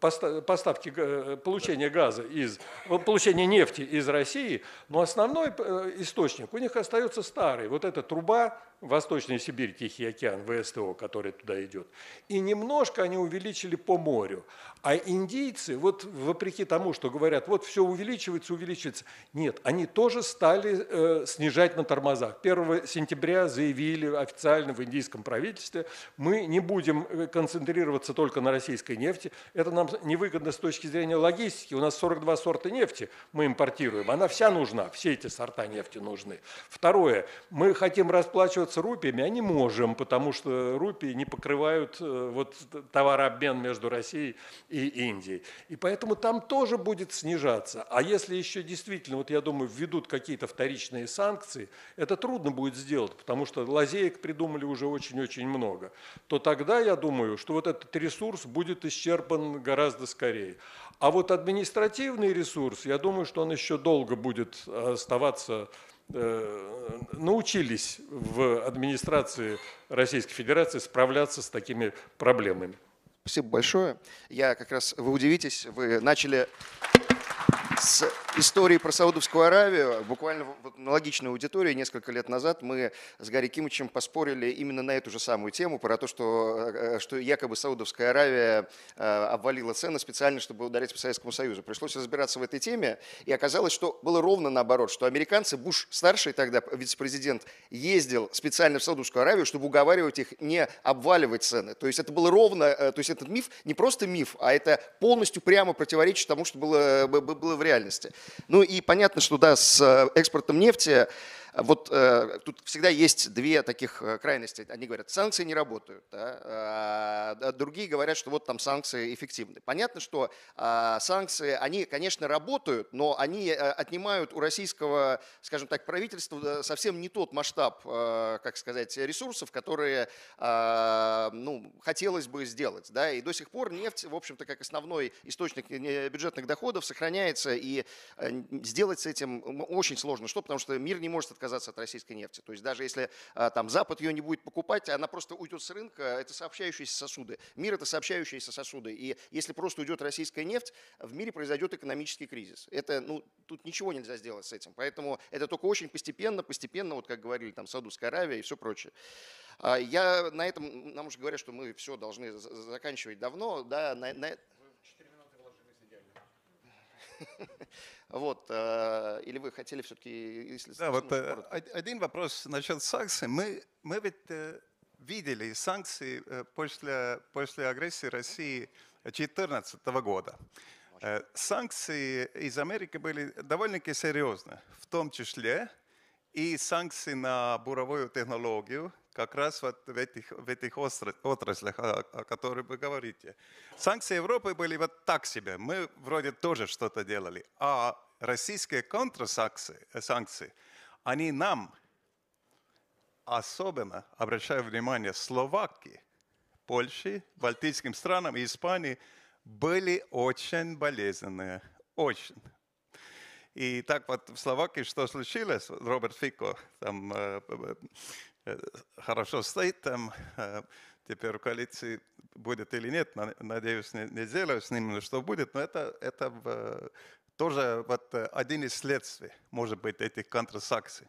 поставки, э, получения газа из, получения нефти из России, но основной э, источник у них остается старый. Вот эта труба Восточная Сибирь, Тихий океан, ВСТО, который туда идет. И немножко они увеличили по морю. А индийцы, вот вопреки тому, что говорят, вот все увеличивается, увеличивается, нет, они тоже стали э, снижать на тормозах. 1 сентября заявили официально в индийском правительстве, мы не будем э, концентрироваться только на российской нефти, это нам невыгодно с точки зрения логистики, у нас 42 сорта нефти мы импортируем, она вся нужна, все эти сорта нефти нужны. Второе, мы хотим расплачиваться расплачиваться рупиями, а не можем, потому что рупии не покрывают э, вот, товарообмен между Россией и Индией. И поэтому там тоже будет снижаться. А если еще действительно, вот я думаю, введут какие-то вторичные санкции, это трудно будет сделать, потому что лазеек придумали уже очень-очень много, то тогда я думаю, что вот этот ресурс будет исчерпан гораздо скорее. А вот административный ресурс, я думаю, что он еще долго будет оставаться научились в администрации Российской Федерации справляться с такими проблемами. Спасибо большое. Я как раз, вы удивитесь, вы начали с истории про Саудовскую Аравию. Буквально в аналогичной аудитории несколько лет назад мы с Гарри Кимовичем поспорили именно на эту же самую тему, про то, что, э, что якобы Саудовская Аравия э, обвалила цены специально, чтобы ударить по Советскому Союзу. Пришлось разбираться в этой теме, и оказалось, что было ровно наоборот, что американцы, Буш старший тогда, вице-президент, ездил специально в Саудовскую Аравию, чтобы уговаривать их не обваливать цены. То есть это было ровно, э, то есть этот миф не просто миф, а это полностью прямо противоречит тому, что было, было в реальности. Ну и понятно, что да, с э, экспортом нефти вот э, тут всегда есть две таких э, крайности. Одни говорят, санкции не работают, да? а другие говорят, что вот там санкции эффективны. Понятно, что э, санкции, они, конечно, работают, но они э, отнимают у российского, скажем так, правительства совсем не тот масштаб, э, как сказать, ресурсов, которые э, ну, хотелось бы сделать. Да? И до сих пор нефть, в общем-то, как основной источник бюджетных доходов сохраняется, и сделать с этим очень сложно. Что? Потому что мир не может отказаться отказаться от российской нефти. То есть даже если а, там Запад ее не будет покупать, она просто уйдет с рынка, это сообщающиеся сосуды. Мир это сообщающиеся сосуды. И если просто уйдет российская нефть, в мире произойдет экономический кризис. Это, ну, тут ничего нельзя сделать с этим. Поэтому это только очень постепенно, постепенно, вот как говорили там Саудовская Аравия и все прочее. А, я на этом, нам уже говорят, что мы все должны заканчивать давно. Да, на, на... Вот, э, или вы хотели все-таки... Если да, вот э, один вопрос насчет санкций. Мы, мы ведь э, видели санкции после, после агрессии России 2014 года. Санкции из Америки были довольно-таки серьезные, в том числе и санкции на буровую технологию, как раз вот в этих, в этих отраслях, о, о которых вы говорите. Санкции Европы были вот так себе. Мы вроде тоже что-то делали. А российские контрсанкции, санкции, они нам, особенно, обращаю внимание, Словакии, Польше, Балтийским странам и Испании, были очень болезненные. Очень. И так вот в Словакии что случилось? Роберт Фико там э, э, хорошо стоит там, э, теперь в коалиции будет или нет, надеюсь, не, не сделаю с ним, что будет, но это, это тоже вот один из следствий, может быть, этих контрсанкций.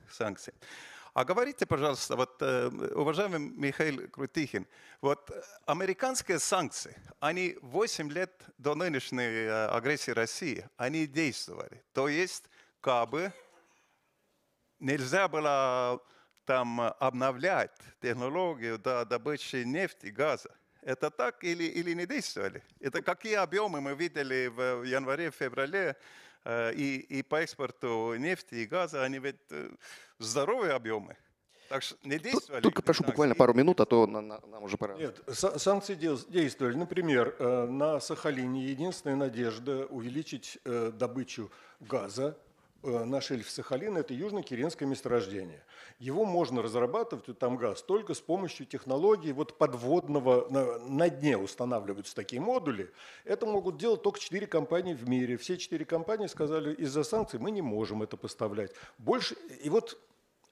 А говорите, пожалуйста, вот, э, уважаемый Михаил Крутихин, вот американские санкции, они 8 лет до нынешней э, агрессии России, они действовали. То есть, как бы нельзя было там обновлять технологию до добычи нефти, газа. Это так или, или не действовали? Это какие объемы мы видели в январе-феврале Э, и, и по экспорту нефти и газа, они ведь э, здоровые объемы. Так что не действовали. Только прошу буквально пару минут, а то нам, нам уже пора. Нет, санкции действовали. Например, э, на Сахалине единственная надежда увеличить добычу газа Э, на шельфе Сахалина – это южно-киренское месторождение. Его можно разрабатывать, там газ, только с помощью технологий вот подводного, на, на дне устанавливаются такие модули. Это могут делать только четыре компании в мире. Все четыре компании сказали, из-за санкций мы не можем это поставлять. Больше, и вот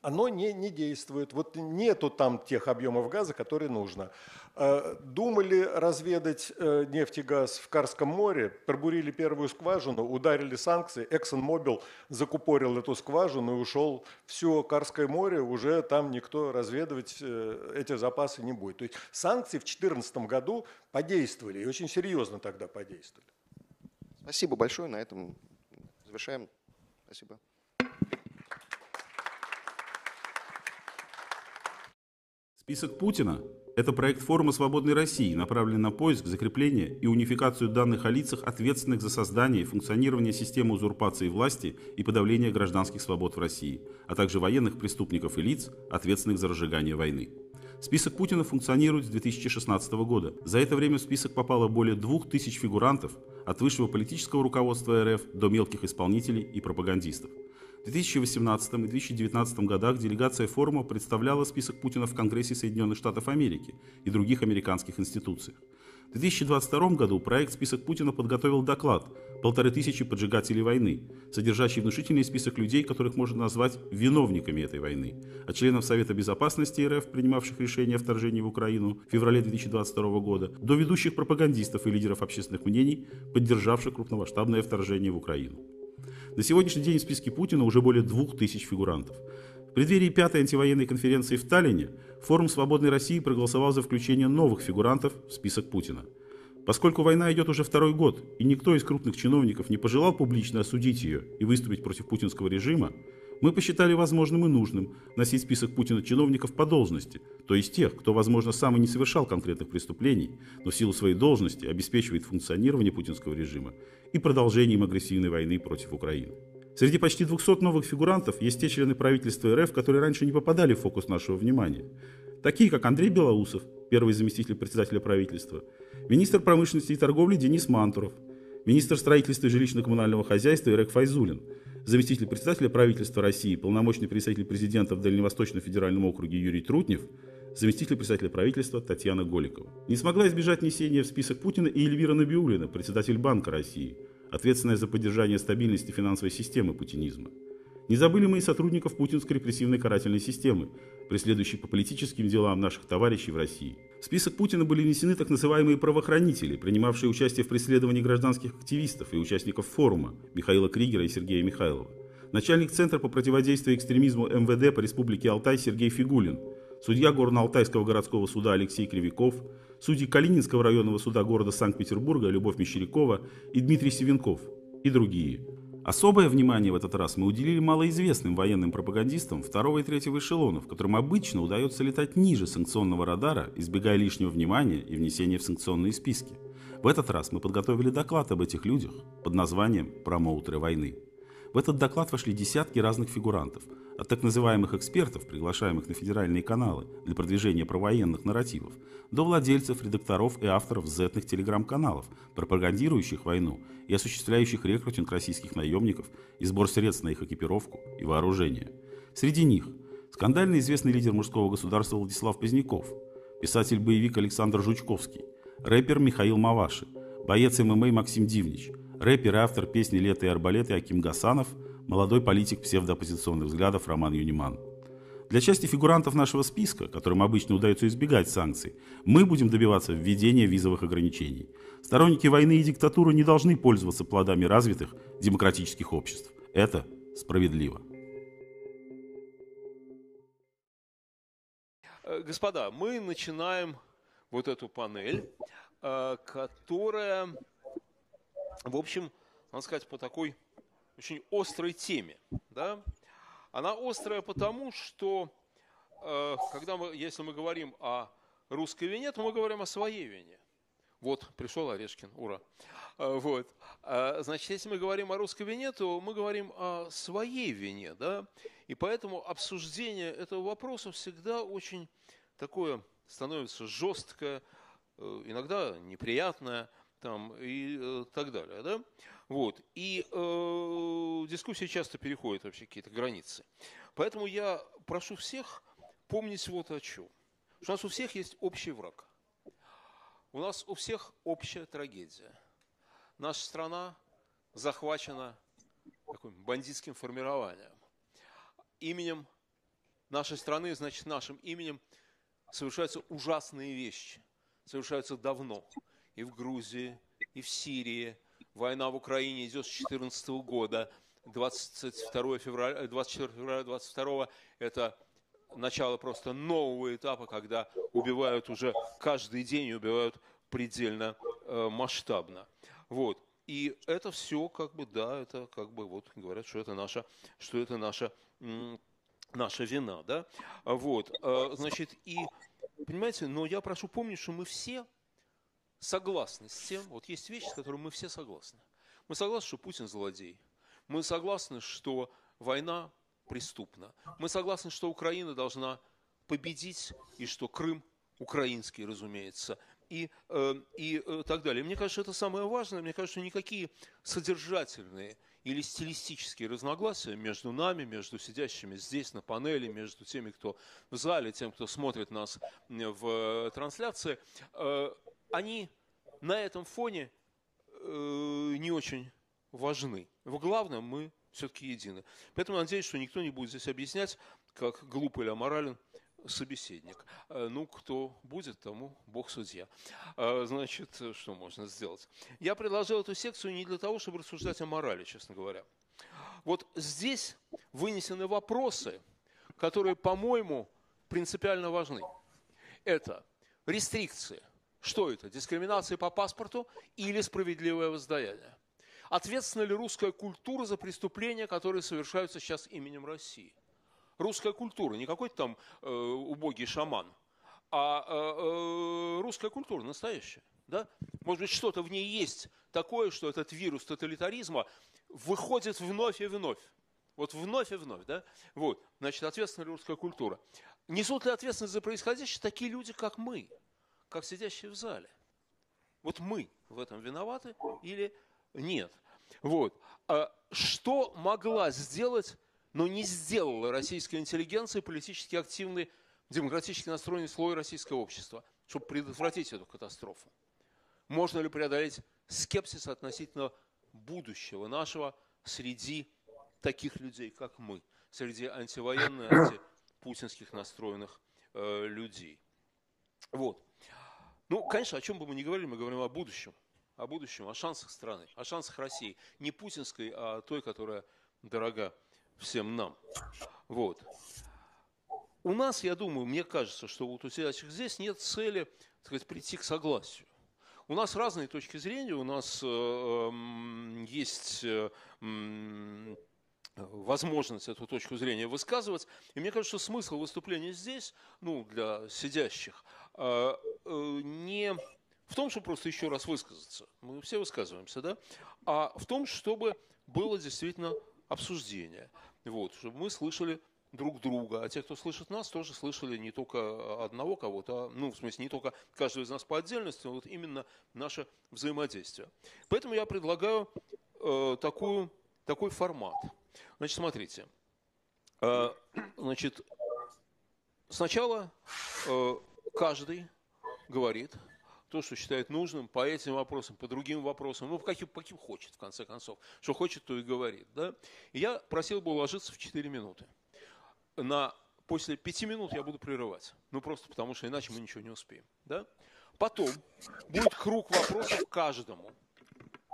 оно не, не действует. Вот нету там тех объемов газа, которые нужно. Э, думали разведать э, нефть и газ в Карском море, пробурили первую скважину, ударили санкции, ExxonMobil закупорил эту скважину и ушел. Все, Карское море, уже там никто разведывать э, эти запасы не будет. То есть санкции в 2014 году подействовали, и очень серьезно тогда подействовали. Спасибо большое, на этом завершаем. Спасибо. Список Путина – это проект форума «Свободной России», направленный на поиск, закрепление и унификацию данных о лицах, ответственных за создание и функционирование системы узурпации власти и подавления гражданских свобод в России, а также военных преступников и лиц, ответственных за разжигание войны. Список Путина функционирует с 2016 года. За это время в список попало более двух тысяч фигурантов, от высшего политического руководства РФ до мелких исполнителей и пропагандистов. В 2018 и 2019 годах делегация форума представляла список Путина в Конгрессе Соединенных Штатов Америки и других американских институциях. В 2022 году проект «Список Путина» подготовил доклад «Полторы тысячи поджигателей войны», содержащий внушительный список людей, которых можно назвать виновниками этой войны, от членов Совета Безопасности РФ, принимавших решение о вторжении в Украину в феврале 2022 года, до ведущих пропагандистов и лидеров общественных мнений, поддержавших крупномасштабное вторжение в Украину. На сегодняшний день в списке Путина уже более двух тысяч фигурантов. В преддверии пятой антивоенной конференции в Таллине форум «Свободной России» проголосовал за включение новых фигурантов в список Путина. Поскольку война идет уже второй год, и никто из крупных чиновников не пожелал публично осудить ее и выступить против путинского режима, мы посчитали возможным и нужным носить список Путина чиновников по должности, то есть тех, кто, возможно, сам и не совершал конкретных преступлений, но в силу своей должности обеспечивает функционирование путинского режима и продолжением агрессивной войны против Украины. Среди почти 200 новых фигурантов есть те члены правительства РФ, которые раньше не попадали в фокус нашего внимания. Такие, как Андрей Белоусов, первый заместитель председателя правительства, министр промышленности и торговли Денис Мантуров, министр строительства и жилищно-коммунального хозяйства Ирек Файзулин – заместитель председателя правительства России, полномочный представитель президента в Дальневосточном федеральном округе Юрий Трутнев, заместитель председателя правительства Татьяна Голикова. Не смогла избежать внесения в список Путина и Эльвира Набиулина, председатель Банка России, ответственная за поддержание стабильности финансовой системы путинизма. Не забыли мы и сотрудников путинской репрессивной карательной системы, преследующей по политическим делам наших товарищей в России. В список Путина были внесены так называемые правоохранители, принимавшие участие в преследовании гражданских активистов и участников форума Михаила Кригера и Сергея Михайлова. Начальник Центра по противодействию экстремизму МВД по Республике Алтай Сергей Фигулин, судья Горно-Алтайского городского суда Алексей Кривяков, судьи Калининского районного суда города Санкт-Петербурга Любовь Мещерякова и Дмитрий Севенков и другие – Особое внимание в этот раз мы уделили малоизвестным военным пропагандистам второго и третьего эшелонов, которым обычно удается летать ниже санкционного радара, избегая лишнего внимания и внесения в санкционные списки. В этот раз мы подготовили доклад об этих людях под названием «Промоутеры войны». В этот доклад вошли десятки разных фигурантов, от так называемых экспертов, приглашаемых на федеральные каналы для продвижения провоенных нарративов, до владельцев, редакторов и авторов зетных телеграм-каналов, пропагандирующих войну и осуществляющих рекрутинг российских наемников и сбор средств на их экипировку и вооружение. Среди них скандально известный лидер мужского государства Владислав Поздняков, писатель-боевик Александр Жучковский, рэпер Михаил Маваши, боец ММА Максим Дивнич – рэпер и автор песни «Лето и арбалеты» Аким Гасанов, молодой политик псевдооппозиционных взглядов Роман Юниман. Для части фигурантов нашего списка, которым обычно удается избегать санкций, мы будем добиваться введения визовых ограничений. Сторонники войны и диктатуры не должны пользоваться плодами развитых демократических обществ. Это справедливо. Э, господа, мы начинаем вот эту панель, э, которая в общем, надо сказать, по такой очень острой теме. Да? Она острая потому, что э, когда мы, если мы говорим о русской вине, то мы говорим о своей вине. Вот, пришел Орешкин, ура. Э, вот. Э, значит, если мы говорим о русской вине, то мы говорим о своей вине. Да? И поэтому обсуждение этого вопроса всегда очень такое становится жесткое, э, иногда неприятное, там, и э, так далее. Да? Вот. И э, дискуссия часто переходит вообще какие-то границы. Поэтому я прошу всех помнить вот о чем. Что у нас у всех есть общий враг. У нас у всех общая трагедия. Наша страна захвачена таким бандитским формированием. Именем нашей страны, значит, нашим именем совершаются ужасные вещи. Совершаются давно и в Грузии, и в Сирии. Война в Украине идет с 2014 года. 22 февраля, 24 февраля 22 это начало просто нового этапа, когда убивают уже каждый день, убивают предельно э, масштабно. Вот. И это все, как бы, да, это как бы, вот говорят, что это наша, что это наша, наша вина, да. Вот, э, значит, и, понимаете, но я прошу помнить, что мы все согласны с тем, вот есть вещи, с которыми мы все согласны. Мы согласны, что Путин злодей. Мы согласны, что война преступна. Мы согласны, что Украина должна победить и что Крым украинский, разумеется, и, э, и э, так далее. Мне кажется, это самое важное. Мне кажется, никакие содержательные или стилистические разногласия между нами, между сидящими здесь на панели, между теми, кто в зале, тем, кто смотрит нас в трансляции, э, они на этом фоне э, не очень важны. В главном мы все-таки едины. Поэтому надеюсь, что никто не будет здесь объяснять, как глуп или аморален собеседник. Э, ну, кто будет, тому Бог судья. Э, значит, что можно сделать? Я предложил эту секцию не для того, чтобы рассуждать о морали, честно говоря. Вот здесь вынесены вопросы, которые, по-моему, принципиально важны. Это рестрикции. Что это? Дискриминация по паспорту или справедливое воздаяние? Ответственна ли русская культура за преступления, которые совершаются сейчас именем России? Русская культура, не какой-то там э, убогий шаман, а э, э, русская культура настоящая. Да? Может быть, что-то в ней есть такое, что этот вирус тоталитаризма выходит вновь и вновь. Вот вновь и вновь, да? Вот, значит, ответственна ли русская культура. Несут ли ответственность за происходящее такие люди, как мы, как сидящие в зале? Вот мы в этом виноваты или нет? Вот. А что могла сделать, но не сделала российская интеллигенция, политически активный, демократически настроенный слой российского общества, чтобы предотвратить эту катастрофу? Можно ли преодолеть скепсис относительно будущего нашего среди таких людей, как мы, среди антивоенных, антипутинских настроенных э, людей. Вот. Ну, конечно, о чем бы мы ни говорили, мы говорим о будущем. О будущем, о шансах страны, о шансах России. Не путинской, а той, которая дорога всем нам. Вот. У нас, я думаю, мне кажется, что вот у сидящих здесь нет цели, так сказать, прийти к согласию. У нас разные точки зрения, у нас э, э, есть э, возможность эту точку зрения высказывать. И мне кажется, что смысл выступления здесь, ну, для сидящих, э, не в том, чтобы просто еще раз высказаться, мы все высказываемся, да, а в том, чтобы было действительно обсуждение, вот, чтобы мы слышали друг друга, а те, кто слышит нас, тоже слышали не только одного кого-то, а, ну, в смысле, не только каждого из нас по отдельности, но вот именно наше взаимодействие. Поэтому я предлагаю э, такую, такой формат. Значит, смотрите. Э, значит, сначала э, каждый говорит то, что считает нужным по этим вопросам, по другим вопросам, ну, по каким, по каким хочет, в конце концов. Что хочет, то и говорит. Да? И я просил бы уложиться в 4 минуты на, после пяти минут я буду прерывать. Ну, просто потому что иначе мы ничего не успеем. Да? Потом будет круг вопросов каждому.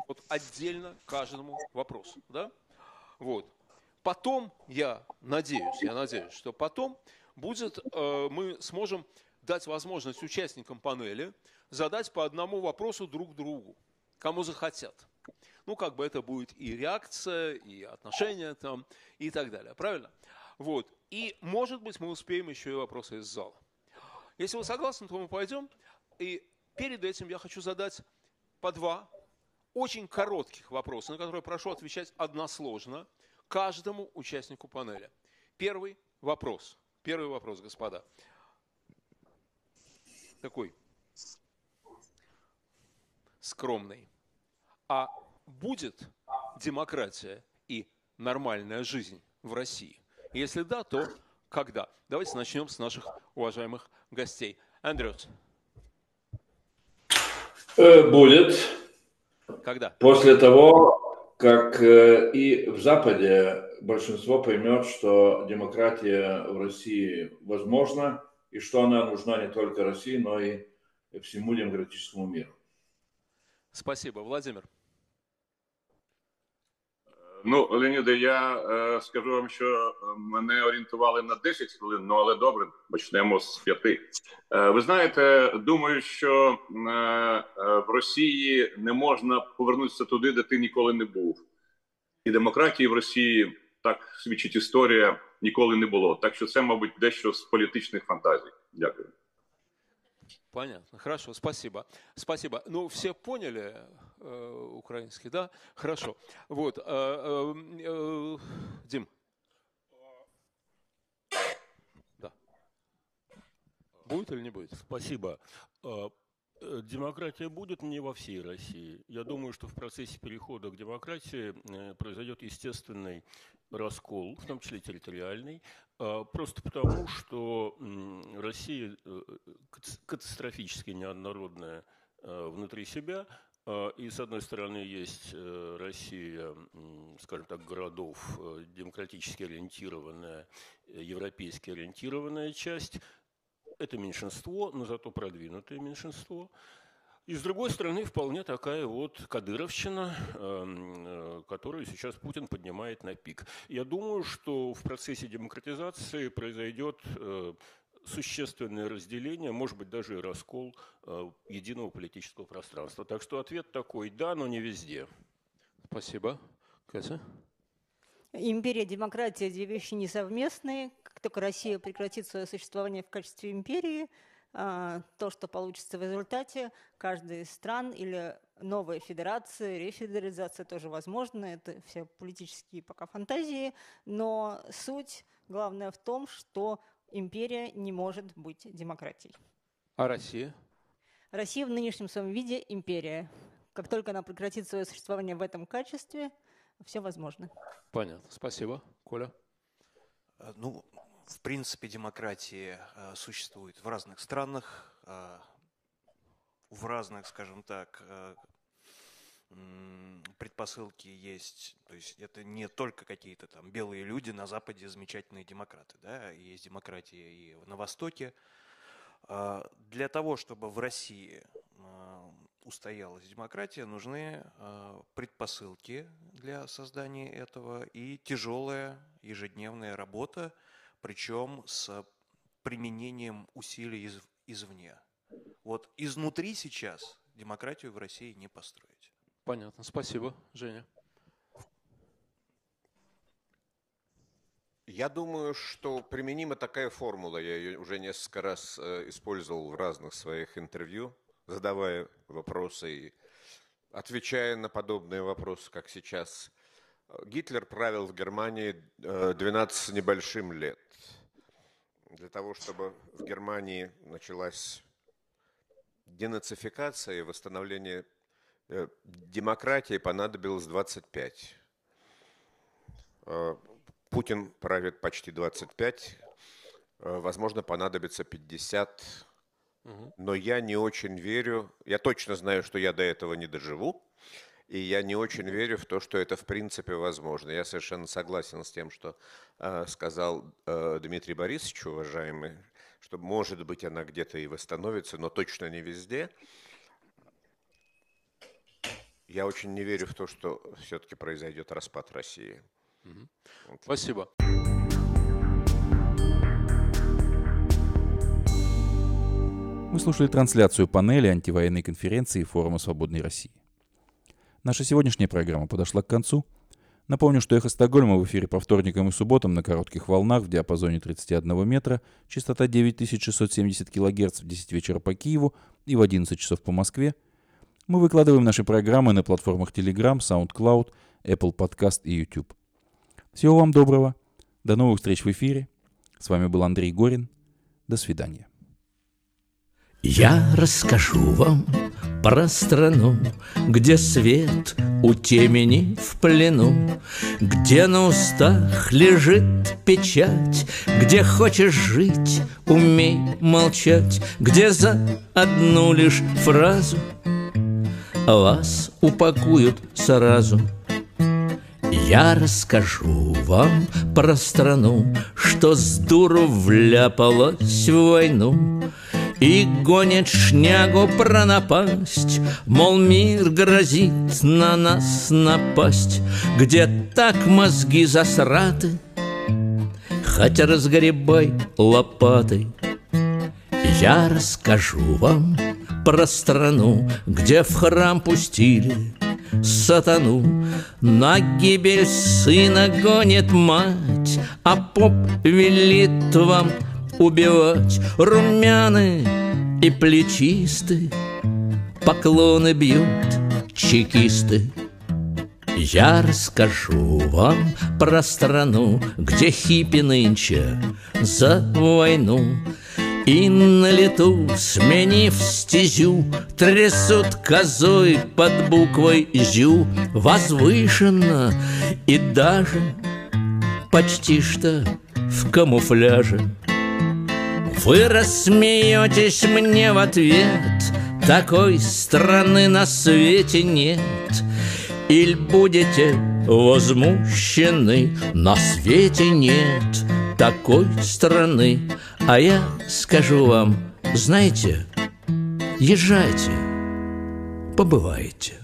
Вот отдельно каждому вопросу. Да? Вот. Потом, я надеюсь, я надеюсь, что потом будет, э, мы сможем дать возможность участникам панели задать по одному вопросу друг другу, кому захотят. Ну, как бы это будет и реакция, и отношения там, и так далее. Правильно? Вот. И, может быть, мы успеем еще и вопросы из зала. Если вы согласны, то мы пойдем. И перед этим я хочу задать по два очень коротких вопроса, на которые прошу отвечать односложно каждому участнику панели. Первый вопрос. Первый вопрос, господа. Такой скромный. А будет демократия и нормальная жизнь в России? Если да, то когда? Давайте начнем с наших уважаемых гостей. Андрюс. Э, будет. Когда? После того, как э, и в Западе большинство поймет, что демократия в России возможна, и что она нужна не только России, но и всему демократическому миру. Спасибо. Владимир. Ну, Леоніде, я е, скажу вам, що мене орієнтували на 10 хвилин, ну але добре, почнемо з п'яти. Е, ви знаєте, думаю, що е, е, в Росії не можна повернутися туди, де ти ніколи не був. І демократії в Росії так свідчить історія ніколи не було. Так що це, мабуть, дещо з політичних фантазій. Дякую. Понятно, хорошо, спасибо. Спасибо. Ну, все поняли э, украинский, да? Хорошо. Вот, э, э, э, Дим. Да. Будет или не будет? Спасибо. Э, демократия будет не во всей России. Я думаю, что в процессе перехода к демократии э, произойдет естественный раскол, в том числе территориальный, а, просто потому, что Россия э, катастрофически неоднородная внутри себя, а, и с одной стороны есть Россия, скажем так, городов, демократически ориентированная, европейски ориентированная часть. Это меньшинство, но зато продвинутое меньшинство. И с другой стороны, вполне такая вот кадыровщина, эм, э, которую сейчас Путин поднимает на пик. Я думаю, что в процессе демократизации произойдет э, существенное разделение, может быть, даже и раскол э, единого политического пространства. Так что ответ такой – да, но не везде. Спасибо. Катя? Империя, демократия – две вещи несовместные. Как только Россия прекратит свое существование в качестве империи, а, то, что получится в результате, каждая из стран или новая федерация, рефедерализация тоже возможно, это все политические пока фантазии, но суть главная в том, что империя не может быть демократией. А Россия? Россия в нынешнем своем виде империя. Как только она прекратит свое существование в этом качестве, все возможно. Понятно. Спасибо. Коля? Э, ну, в принципе, демократии э, существует в разных странах, э, в разных, скажем так, предпосылки есть, то есть это не только какие-то там белые люди на Западе замечательные демократы, да, есть демократия и на Востоке. Для того, чтобы в России устоялась демократия, нужны э, предпосылки для создания этого и тяжелая ежедневная работа, причем с применением усилий из, извне. Вот изнутри сейчас демократию в России не построить. Понятно. Спасибо, Женя. Я думаю, что применима такая формула. Я ее уже несколько раз э, использовал в разных своих интервью задавая вопросы и отвечая на подобные вопросы, как сейчас. Гитлер правил в Германии 12 с небольшим лет. Для того, чтобы в Германии началась денацификация и восстановление э, демократии, понадобилось 25. Э, Путин правит почти 25, э, возможно, понадобится 50 но я не очень верю, я точно знаю, что я до этого не доживу, и я не очень верю в то, что это в принципе возможно. Я совершенно согласен с тем, что э, сказал э, Дмитрий Борисович, уважаемый, что может быть она где-то и восстановится, но точно не везде. Я очень не верю в то, что все-таки произойдет распад России. Угу. Вот. Спасибо. Вы слушали трансляцию панели антивоенной конференции Форума Свободной России. Наша сегодняшняя программа подошла к концу. Напомню, что «Эхо Стокгольма» в эфире по вторникам и субботам на коротких волнах в диапазоне 31 метра, частота 9670 кГц в 10 вечера по Киеву и в 11 часов по Москве. Мы выкладываем наши программы на платформах Telegram, SoundCloud, Apple Podcast и YouTube. Всего вам доброго. До новых встреч в эфире. С вами был Андрей Горин. До свидания. Я расскажу вам про страну, где свет у темени в плену, Где на устах лежит печать, Где хочешь жить, умей молчать, Где за одну лишь фразу Вас упакуют сразу. Я расскажу вам про страну, Что с дуру вляпалась в войну, и гонит шнягу про напасть Мол, мир грозит на нас напасть Где так мозги засраты Хотя разгребай лопатой Я расскажу вам про страну Где в храм пустили сатану. На гибель сына гонит мать А поп велит вам убивать Румяны и плечисты Поклоны бьют чекисты я расскажу вам про страну, где хиппи нынче за войну. И на лету, сменив стезю, Трясут козой под буквой «зю» Возвышенно и даже почти что в камуфляже. Вы рассмеетесь мне в ответ. Такой страны на свете нет. Или будете возмущены На свете нет такой страны. А я скажу вам, знаете, езжайте побывайте.